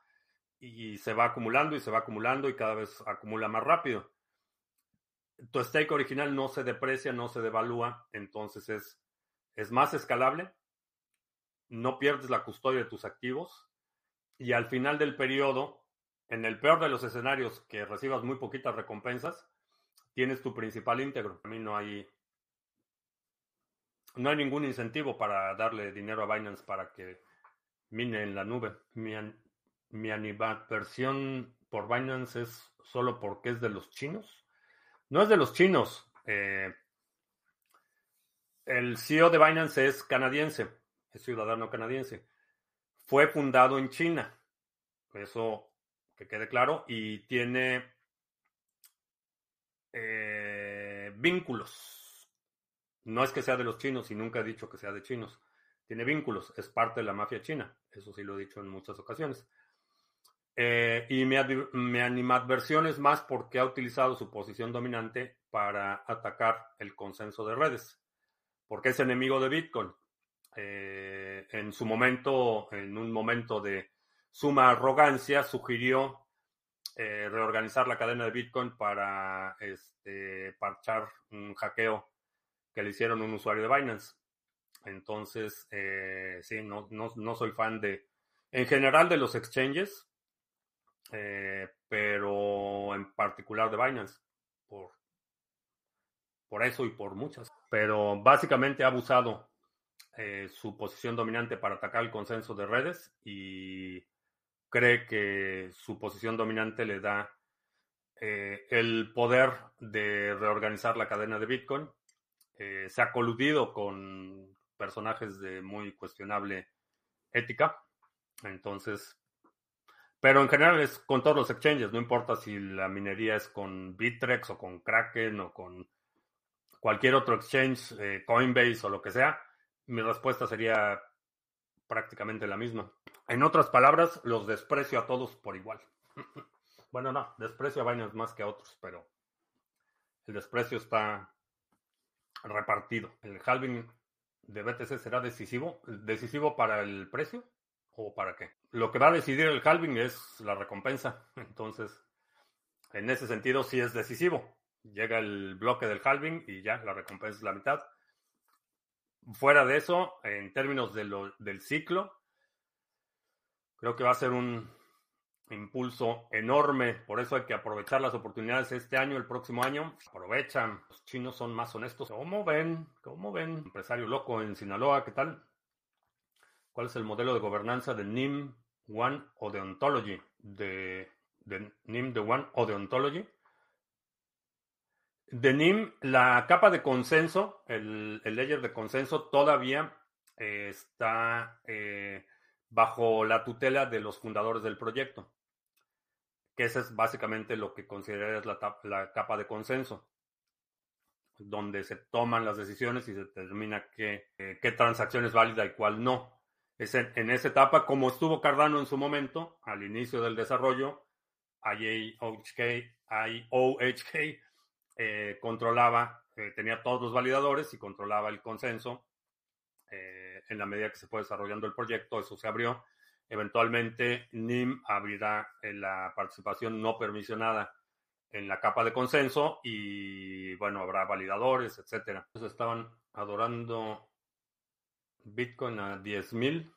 y se va acumulando y se va acumulando y cada vez acumula más rápido. Tu stake original no se deprecia, no se devalúa, entonces es, es más escalable no pierdes la custodia de tus activos y al final del periodo, en el peor de los escenarios que recibas muy poquitas recompensas, tienes tu principal íntegro. A mí no hay no hay ningún incentivo para darle dinero a Binance para que mine en la nube. Mi, mi animadversión por Binance es solo porque es de los chinos. No es de los chinos. Eh, el CEO de Binance es canadiense es ciudadano canadiense. Fue fundado en China, eso que quede claro, y tiene eh, vínculos. No es que sea de los chinos y nunca he dicho que sea de chinos. Tiene vínculos, es parte de la mafia china, eso sí lo he dicho en muchas ocasiones. Eh, y mi, mi animadversión es más porque ha utilizado su posición dominante para atacar el consenso de redes, porque es enemigo de Bitcoin. Eh, en su momento, en un momento de suma arrogancia, sugirió eh, reorganizar la cadena de Bitcoin para este, parchar un hackeo que le hicieron un usuario de Binance. Entonces, eh, sí, no, no, soy fan de, en general, de los exchanges, pero en particular de Binance, por, por eso y por muchas. Pero básicamente ha abusado eh, su posición dominante para atacar el consenso de redes y cree que su posición dominante le da eh, el poder de reorganizar la cadena de Bitcoin. Eh, se ha coludido con personajes de muy cuestionable ética. Entonces, pero en general es con todos los exchanges, no importa si la minería es con Bitrex o con Kraken o con cualquier otro exchange, Coinbase o lo que sea mi respuesta sería prácticamente la misma. En otras palabras, los desprecio a todos por igual. bueno, no, desprecio a Binance más que a otros, pero el desprecio está repartido. ¿El halving de BTC será decisivo? ¿Decisivo para el precio o para qué? Lo que va a decidir el halving es la recompensa. Entonces, en ese sentido, sí es decisivo. Llega el bloque del halving y ya, la recompensa es la mitad. Fuera de eso, en términos de del ciclo, creo que va a ser un impulso enorme. Por eso hay que aprovechar las oportunidades este año, el próximo año. Aprovechan. Los chinos son más honestos. ¿Cómo ven? ¿Cómo ven? Empresario loco en Sinaloa, ¿qué tal? ¿Cuál es el modelo de gobernanza de NIM One o de? De, NIM de One o de NIM, la capa de consenso, el, el layer de consenso todavía eh, está eh, bajo la tutela de los fundadores del proyecto, que ese es básicamente lo que considerarías la, la capa de consenso, donde se toman las decisiones y se determina qué, eh, qué transacción es válida y cuál no. Es en, esa etapa, como estuvo Cardano en su momento, al inicio del desarrollo, IOHK, IOHK eh, controlaba, eh, tenía todos los validadores y controlaba el consenso. Eh, en la medida que se fue desarrollando el proyecto, eso se abrió. Eventualmente, NIM abrirá la participación no permisionada en la capa de consenso y, bueno, habrá validadores, etcétera. Entonces estaban adorando Bitcoin a 10.000.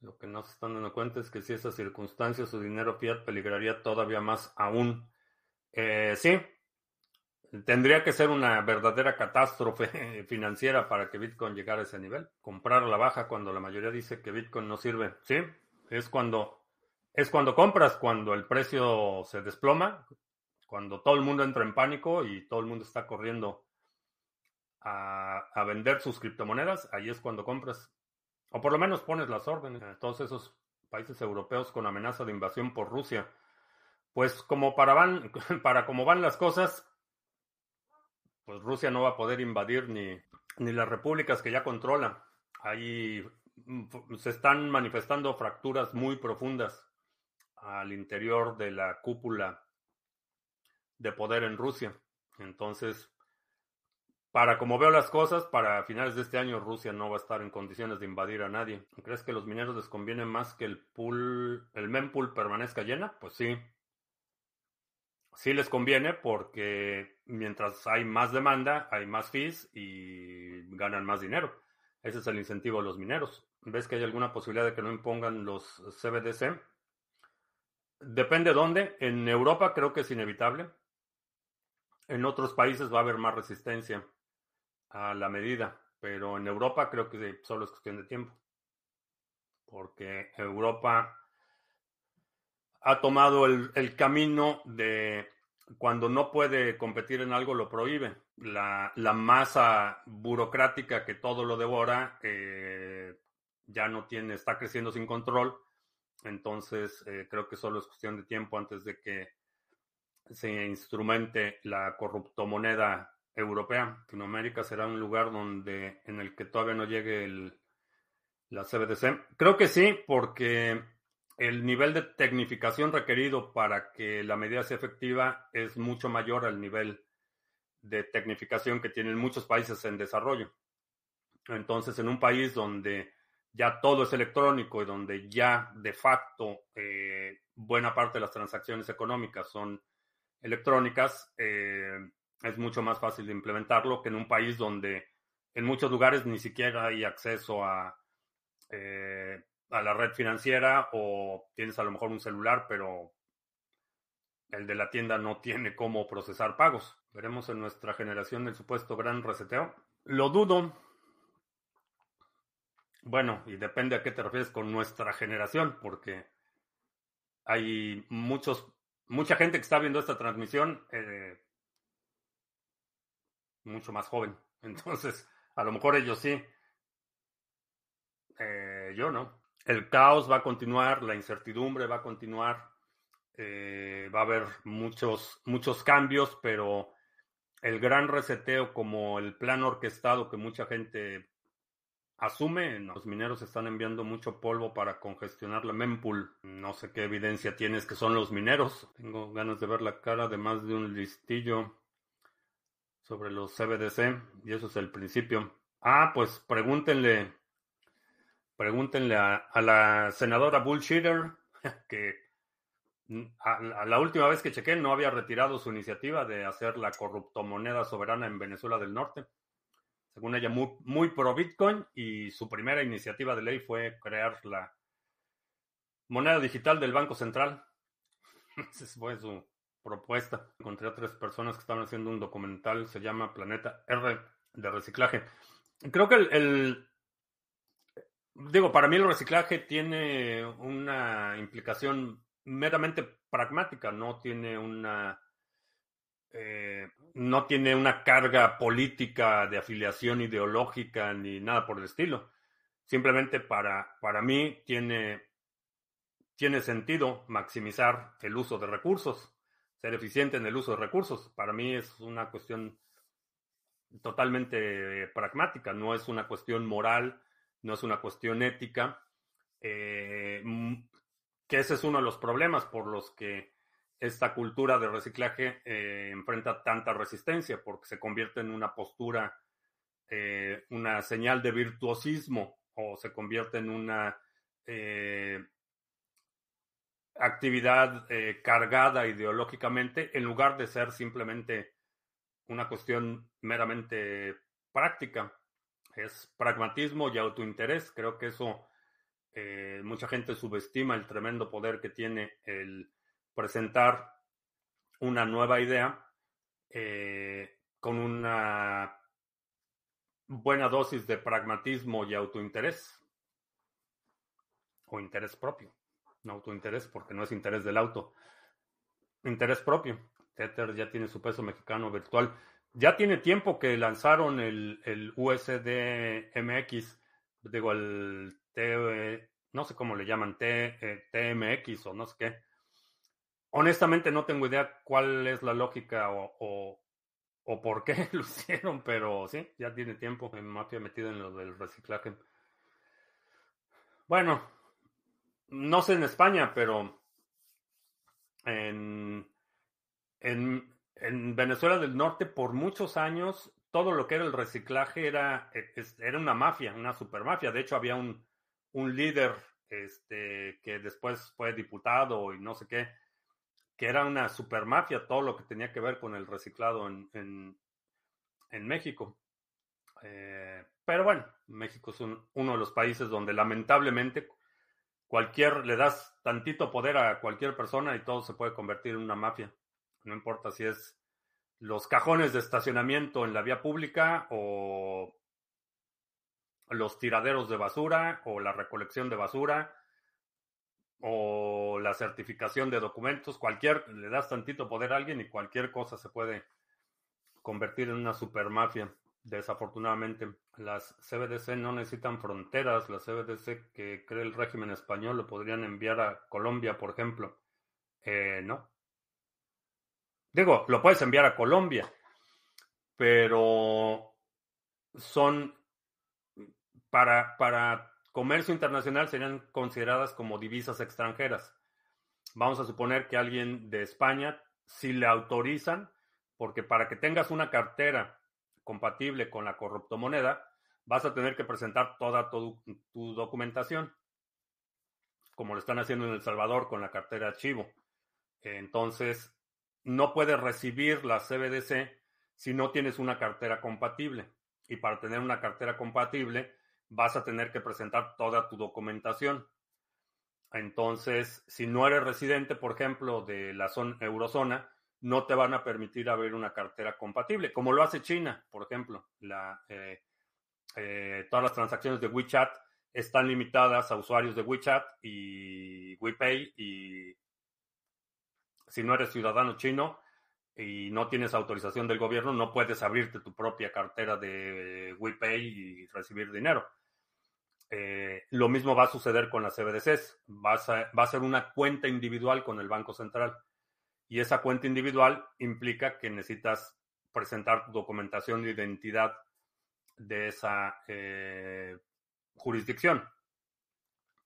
Lo que no se están dando cuenta es que si esas circunstancias su dinero fiat peligraría todavía más aún. Eh, sí, tendría que ser una verdadera catástrofe financiera para que Bitcoin llegara a ese nivel. Comprar la baja cuando la mayoría dice que Bitcoin no sirve. Sí, es cuando es cuando compras, cuando el precio se desploma, cuando todo el mundo entra en pánico y todo el mundo está corriendo a, a vender sus criptomonedas, ahí es cuando compras. O por lo menos pones las órdenes. Todos esos países europeos con amenaza de invasión por Rusia. Pues como para, van, para como van las cosas, pues Rusia no va a poder invadir ni, ni las repúblicas que ya controla. Ahí mm, se están manifestando fracturas muy profundas al interior de la cúpula de poder en Rusia. Entonces, para como veo las cosas, para finales de este año Rusia no va a estar en condiciones de invadir a nadie. ¿Crees que los mineros les conviene más que el pool, el mempool permanezca llena? Pues sí. Sí les conviene porque mientras hay más demanda, hay más fees y ganan más dinero. Ese es el incentivo de los mineros. ¿Ves que hay alguna posibilidad de que no impongan los CBDC? Depende dónde. En Europa creo que es inevitable. En otros países va a haber más resistencia a la medida, pero en Europa creo que solo es cuestión de tiempo. Porque Europa ha tomado el, camino de cuando no puede competir en algo, lo prohíbe. La, masa burocrática que todo lo devora eh, ya no tiene, está creciendo sin control entonces, eh, creo que solo es cuestión de tiempo antes de que se instrumente la corruptomoneda europea. Latinoamérica será un lugar donde en el que todavía no llegue el, la CBDC. Creo que sí, porque el nivel de tecnificación requerido para que la medida sea efectiva es mucho mayor al nivel de tecnificación que tienen muchos países en desarrollo. Entonces, en un país donde ya todo es electrónico y donde ya de facto eh, buena parte de las transacciones económicas son electrónicas, eh, es mucho más fácil de implementarlo que en un país donde en muchos lugares ni siquiera hay acceso a, eh, a la red financiera o tienes a lo mejor un celular, pero el de la tienda no tiene cómo procesar pagos. Veremos en nuestra generación el supuesto gran reseteo. Lo dudo, bueno, y depende a qué te refieres con nuestra generación, porque hay muchos, mucha gente que está viendo esta transmisión eh, mucho más joven. Entonces, a lo mejor ellos sí. Eh, yo no. El caos va a continuar, la incertidumbre va a continuar. Eh, va a haber muchos, muchos cambios, pero el gran reseteo como el plan orquestado que mucha gente asume, los mineros están enviando mucho polvo para congestionar la mempool. No sé qué evidencia tienes que son los mineros. Tengo ganas de ver la cara de más de un listillo sobre los CBDC y eso es el principio. Ah, pues pregúntenle, pregúntenle a, la senadora Bullshitter que a, la última vez que chequé no había retirado su iniciativa de hacer la corruptomoneda soberana en Venezuela del Norte según ella, muy, pro Bitcoin y su primera iniciativa de ley fue crear la moneda digital del Banco Central. Esa fue su propuesta. Encontré a tres personas que estaban haciendo un documental, se llama Planeta R de reciclaje. Creo que el, digo, para mí el reciclaje tiene una implicación meramente pragmática, no tiene una eh, no tiene una carga política de afiliación ideológica ni nada por el estilo. Simplemente para, para mí tiene, tiene sentido maximizar el uso de recursos, ser eficiente en el uso de recursos. Para mí es una cuestión totalmente pragmática, no es una cuestión moral, no es una cuestión ética, eh, que ese es uno de los problemas por los que esta cultura de reciclaje eh, enfrenta tanta resistencia porque se convierte en una postura, eh, una señal de virtuosismo o se convierte en una eh, actividad cargada ideológicamente en lugar de ser simplemente una cuestión meramente práctica. Es pragmatismo y autointerés. Creo que eso mucha gente subestima el tremendo poder que tiene el presentar una nueva idea eh, con una buena dosis de pragmatismo y autointerés. O interés propio. Autointerés porque no es interés del auto. Interés propio. Tether ya tiene su peso mexicano virtual. Ya tiene tiempo que lanzaron el, el USD MX, digo, el T, no sé cómo le llaman, T, eh, TMX o no sé qué. Honestamente no tengo idea cuál es la lógica o, o, por qué lo hicieron, pero sí, ya tiene tiempo en Mafia metido en lo del reciclaje. Bueno, no sé en España, pero en, en, en Venezuela del Norte por muchos años todo lo que era el reciclaje era, e, era una mafia, una supermafia. De hecho, había un, un líder este, que después fue diputado y no sé qué, que era una supermafia, todo lo que tenía que ver con el reciclado en, en, México. Eh, pero bueno, México es uno de los países donde lamentablemente cualquier, le das tantito poder a cualquier persona y todo se puede convertir en una mafia. No importa si es los cajones de estacionamiento en la vía pública o los tiraderos de basura o la recolección de basura o la certificación de documentos, cualquier, le das tantito poder a alguien y cualquier cosa se puede convertir en una supermafia. Desafortunadamente, las CBDC no necesitan fronteras. Las CBDC que cree el régimen español lo podrían enviar a Colombia, por ejemplo. Eh, no. Digo, lo puedes enviar a Colombia, pero son para, para comercio internacional serían consideradas como divisas extranjeras. Vamos a suponer que alguien de España, si le autorizan, porque para que tengas una cartera compatible con la corruptomoneda, vas a tener que presentar toda tu, documentación, como lo están haciendo en El Salvador con la cartera Chivo. Entonces, no puedes recibir la CBDC si no tienes una cartera compatible. Y para tener una cartera compatible, vas a tener que presentar toda tu documentación. Entonces, si no eres residente, por ejemplo, de la zona, eurozona, no te van a permitir abrir una cartera compatible, como lo hace China, por ejemplo. Eh, eh, todas las transacciones de WeChat están limitadas a usuarios de WeChat y WePay y si no eres ciudadano chino y no tienes autorización del gobierno, no puedes abrirte tu propia cartera de WePay y recibir dinero. Eh, lo mismo va a suceder con las CBDCs. va a ser una cuenta individual con el Banco Central. Y esa cuenta individual implica que necesitas presentar documentación de identidad de esa eh, jurisdicción.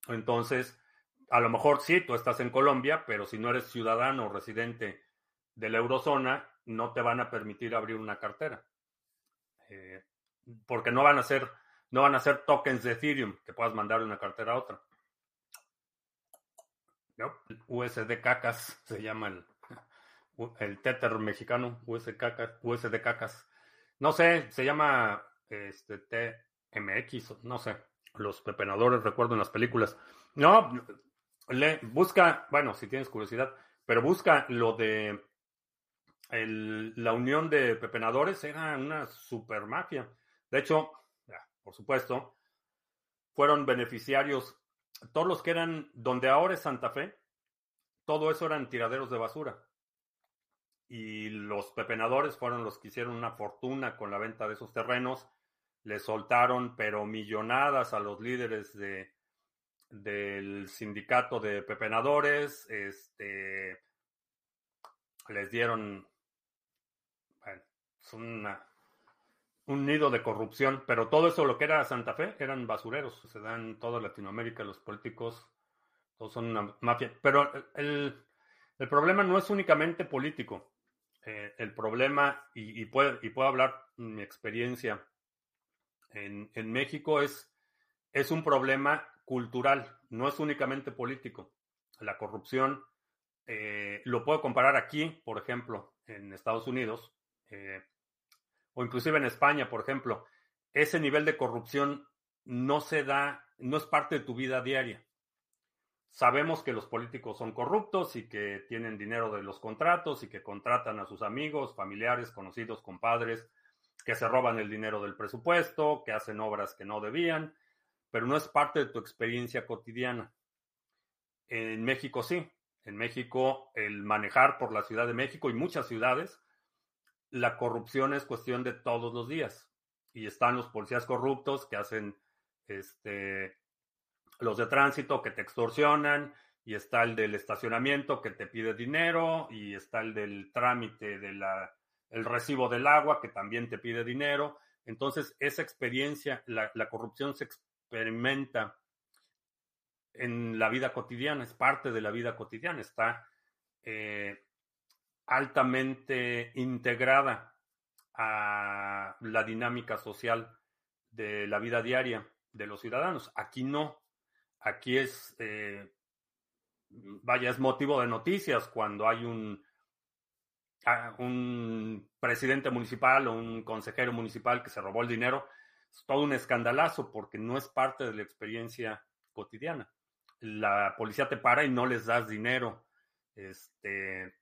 Entonces, a lo mejor sí, tú estás en Colombia, pero si no eres ciudadano o residente de la eurozona, no te van a permitir abrir una cartera. Eh, porque no van a ser no van a tokens de Ethereum que puedas mandar de una cartera a otra. USD cacas se llama el, el Tether mexicano, USD cacas, cacas. No sé, se llama este TMX, no sé. Los pepenadores recuerdo en las películas. No, le, busca, bueno, si tienes curiosidad, pero busca lo de la unión de pepenadores, era una super mafia. De hecho, por supuesto, fueron beneficiarios, todos los que eran donde ahora es Santa Fe, todo eso eran tiraderos de basura. Y los pepenadores fueron los que hicieron una fortuna con la venta de esos terrenos. Le soltaron, pero millonadas a los líderes de, del sindicato de pepenadores. Este, les dieron, bueno, es una, un nido de corrupción, pero todo eso lo que era Santa Fe eran basureros, se dan en toda Latinoamérica, los políticos, todos son una mafia. Pero el, problema no es únicamente político. Eh, el problema, y, puedo, y puedo hablar mi experiencia en, México, es, es un problema cultural, no es únicamente político. La corrupción, eh, lo puedo comparar aquí, por ejemplo, en Estados Unidos. Eh, o inclusive en España, por ejemplo, ese nivel de corrupción no se da, no es parte de tu vida diaria. Sabemos que los políticos son corruptos y que tienen dinero de los contratos y que contratan a sus amigos, familiares, conocidos, compadres, que se roban el dinero del presupuesto, que hacen obras que no debían, pero no es parte de tu experiencia cotidiana. En México sí. En México, el manejar por la Ciudad de México y muchas ciudades, la corrupción es cuestión de todos los días. Y están los policías corruptos que hacen este, los de tránsito que te extorsionan, y está el del estacionamiento que te pide dinero, y está el del trámite del el recibo del agua que también te pide dinero. Entonces, esa experiencia, la, corrupción se experimenta en la vida cotidiana, es parte de la vida cotidiana, está eh, altamente integrada a la dinámica social de la vida diaria de los ciudadanos. Aquí no. Aquí es, eh, vaya, es motivo de noticias cuando hay un, un presidente municipal o un consejero municipal que se robó el dinero. Es todo un escandalazo porque no es parte de la experiencia cotidiana. La policía te para y no les das dinero. Este,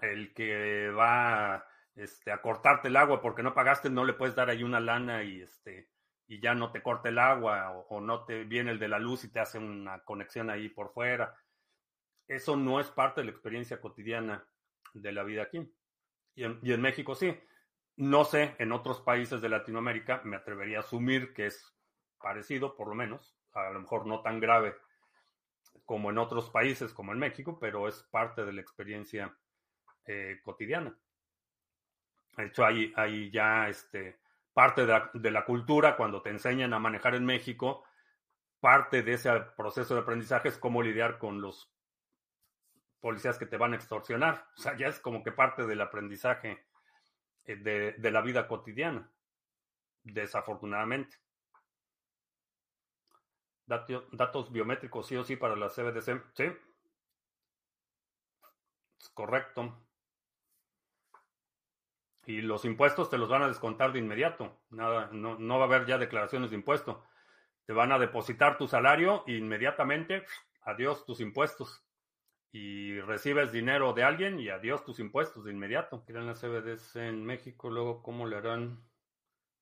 el que va este, a cortarte el agua porque no pagaste, no le puedes dar ahí una lana y este y ya no te corta el agua o, no te viene el de la luz y te hace una conexión ahí por fuera. Eso no es parte de la experiencia cotidiana de la vida aquí. Y en, México sí. No sé, en otros países de Latinoamérica me atrevería a asumir que es parecido, por lo menos, a lo mejor no tan grave como en otros países, como en México, pero es parte de la experiencia eh, cotidiana. De hecho, hay, ya este, parte de la, cultura cuando te enseñan a manejar en México, parte de ese proceso de aprendizaje es cómo lidiar con los policías que te van a extorsionar. O sea, ya es como que parte del aprendizaje eh, de, la vida cotidiana, desafortunadamente. Datos, biométricos sí o sí para la CBDC. Sí. Es correcto. Y los impuestos te los van a descontar de inmediato. Nada, no, no va a haber ya declaraciones de impuesto. Te van a depositar tu salario e inmediatamente, adiós tus impuestos. Y recibes dinero de alguien y adiós tus impuestos de inmediato. Quieren las CBDs en México, luego cómo le harán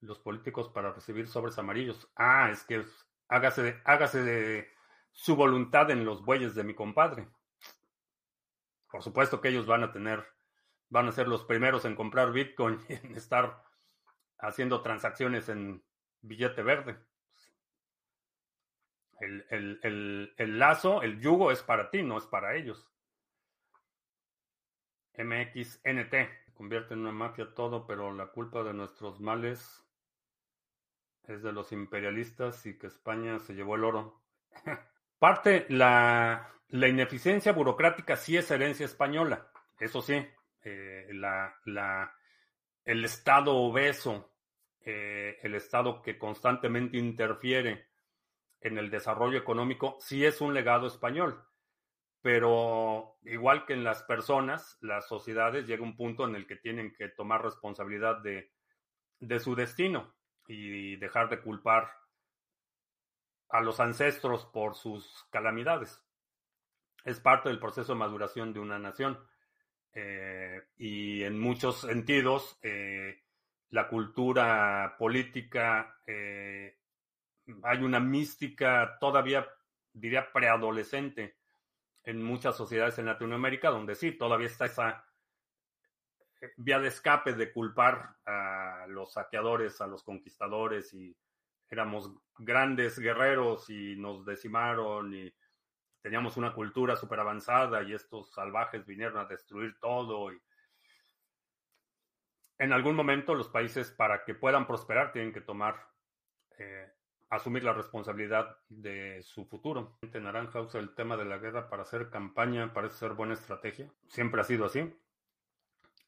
los políticos para recibir sobres amarillos. Ah, es que hágase, hágase de su voluntad en los bueyes de mi compadre. Por supuesto que ellos van a tener van a ser los primeros en comprar Bitcoin y en estar haciendo transacciones en billete verde. El, lazo, el yugo es para ti, no es para ellos. MXNT convierte en una mafia todo, pero la culpa de nuestros males es de los imperialistas y que España se llevó el oro. Parte, la, la ineficiencia burocrática sí es herencia española, eso sí, eh, el Estado obeso, eh, el Estado que constantemente interfiere en el desarrollo económico, sí es un legado español. Pero igual que en las personas, las sociedades llega un punto en el que tienen que tomar responsabilidad de, de su destino y dejar de culpar a los ancestros por sus calamidades. Es parte del proceso de maduración de una nación. Eh, y en muchos sentidos eh, la cultura política, eh, hay una mística todavía, diría, preadolescente en muchas sociedades en Latinoamérica, donde sí, todavía está esa vía de escape de culpar a los saqueadores, a los conquistadores y éramos grandes guerreros y nos decimaron y teníamos una cultura súper avanzada y estos salvajes vinieron a destruir todo. Y en algún momento los países para que puedan prosperar tienen que tomar, eh, asumir la responsabilidad de su futuro. Naranja usa el tema de la guerra para hacer campaña, parece ser buena estrategia. Siempre ha sido así.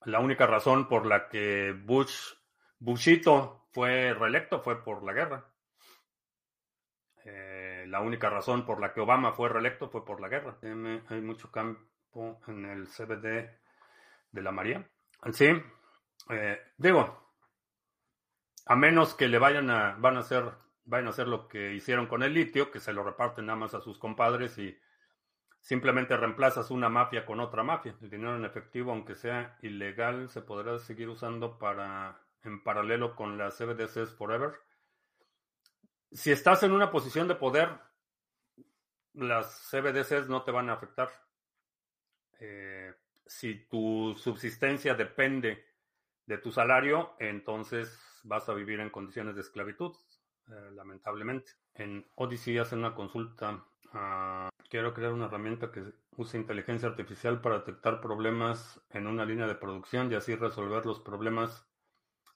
La única razón por la que Bush, Bushito fue reelecto fue por la guerra. Eh, la única razón por la que Obama fue reelecto fue por la guerra. Hay mucho campo en el CBD de la María. Sí, eh, digo, a menos que le vayan a, van a hacer, a hacer lo que hicieron con el litio, que se lo reparten nada más a sus compadres y simplemente reemplazas una mafia con otra mafia. El dinero en efectivo, aunque sea ilegal, se podrá seguir usando para en paralelo con las CBDCs Forever. Si estás en una posición de poder, las CBDCs no te van a afectar. Eh, si tu subsistencia depende de tu salario, entonces vas a vivir en condiciones de esclavitud, eh, lamentablemente. En Odyssey hacen una consulta. quiero crear una herramienta que use inteligencia artificial para detectar problemas en una línea de producción y así resolver los problemas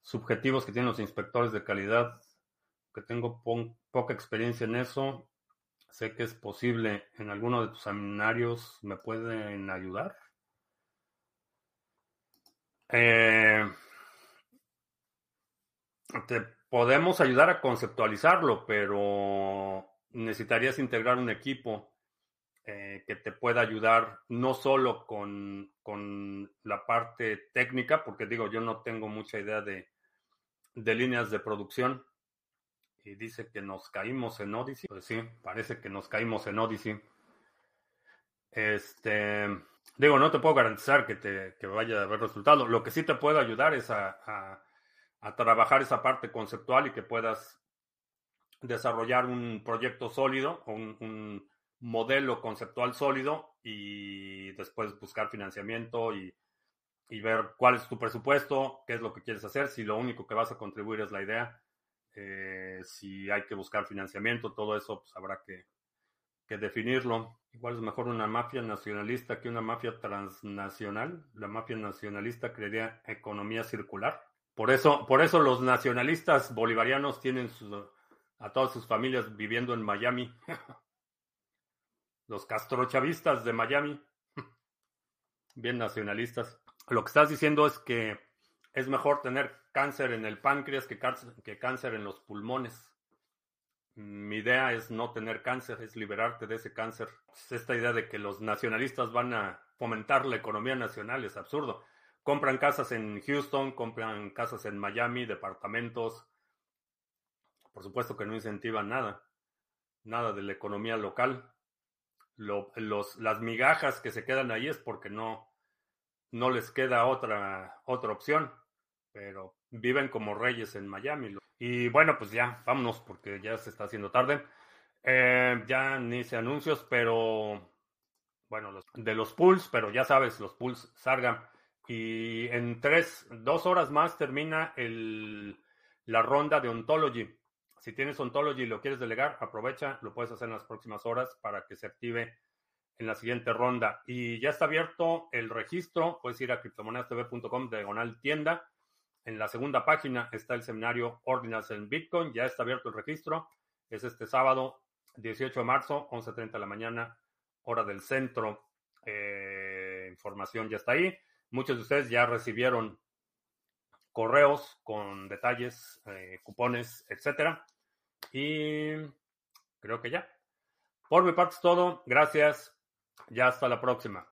subjetivos que tienen los inspectores de calidad. Que tengo poca experiencia en eso. Sé que es posible. En alguno de tus seminarios me pueden ayudar. Eh, te podemos ayudar a conceptualizarlo, pero necesitarías integrar un equipo eh, que te pueda ayudar no solo con, con, la parte técnica, porque digo, yo no tengo mucha idea de, de líneas de producción. Y dice que nos caímos en Odyssey. Pues sí, parece que nos caímos en Odyssey. Este, digo, no te puedo garantizar que te que vaya a haber resultado. Lo que sí te puedo ayudar es a a trabajar esa parte conceptual y que puedas desarrollar un proyecto sólido o un, modelo conceptual sólido y después buscar financiamiento y, ver cuál es tu presupuesto, qué es lo que quieres hacer, si lo único que vas a contribuir es la idea, eh, si hay que buscar financiamiento, todo eso pues habrá que, definirlo. Igual es mejor una mafia nacionalista que una mafia transnacional. La mafia nacionalista crearía economía circular. Por eso, por eso los nacionalistas bolivarianos tienen a todas sus familias viviendo en Miami. los castrochavistas de Miami. Bien nacionalistas. Lo que estás diciendo es que es mejor tener cáncer en el páncreas que cáncer, en los pulmones. Mi idea es no tener cáncer, es liberarte de ese cáncer. Esta idea de que los nacionalistas van a fomentar la economía nacional es absurdo. Compran casas en Houston, compran casas en Miami, departamentos. Por supuesto que no incentivan nada, nada de la economía local. los, las migajas que se quedan ahí es porque no, no les queda otra, otra opción, pero viven como reyes en Miami. Y bueno, pues ya, vámonos porque ya se está haciendo tarde. Eh, ya ni hice anuncios, pero bueno, los, de los pools, pero ya sabes, los pools salgan. Y en tres, dos horas más termina el, la ronda de Ontology. Si tienes Ontology y lo quieres delegar, aprovecha, lo puedes hacer en las próximas horas para que se active en la siguiente ronda. Y ya está abierto el registro, puedes ir a criptomonedastv.com diagonal tienda. En la segunda página está el seminario Ordinals en Bitcoin, ya está abierto el registro. Es este sábado 18 de marzo, 11.30 de la mañana, hora del centro. Eh, información ya está ahí. Muchos de ustedes ya recibieron correos con detalles, eh, cupones, etcétera. Y creo que ya. Por mi parte es todo. Gracias. Ya hasta la próxima.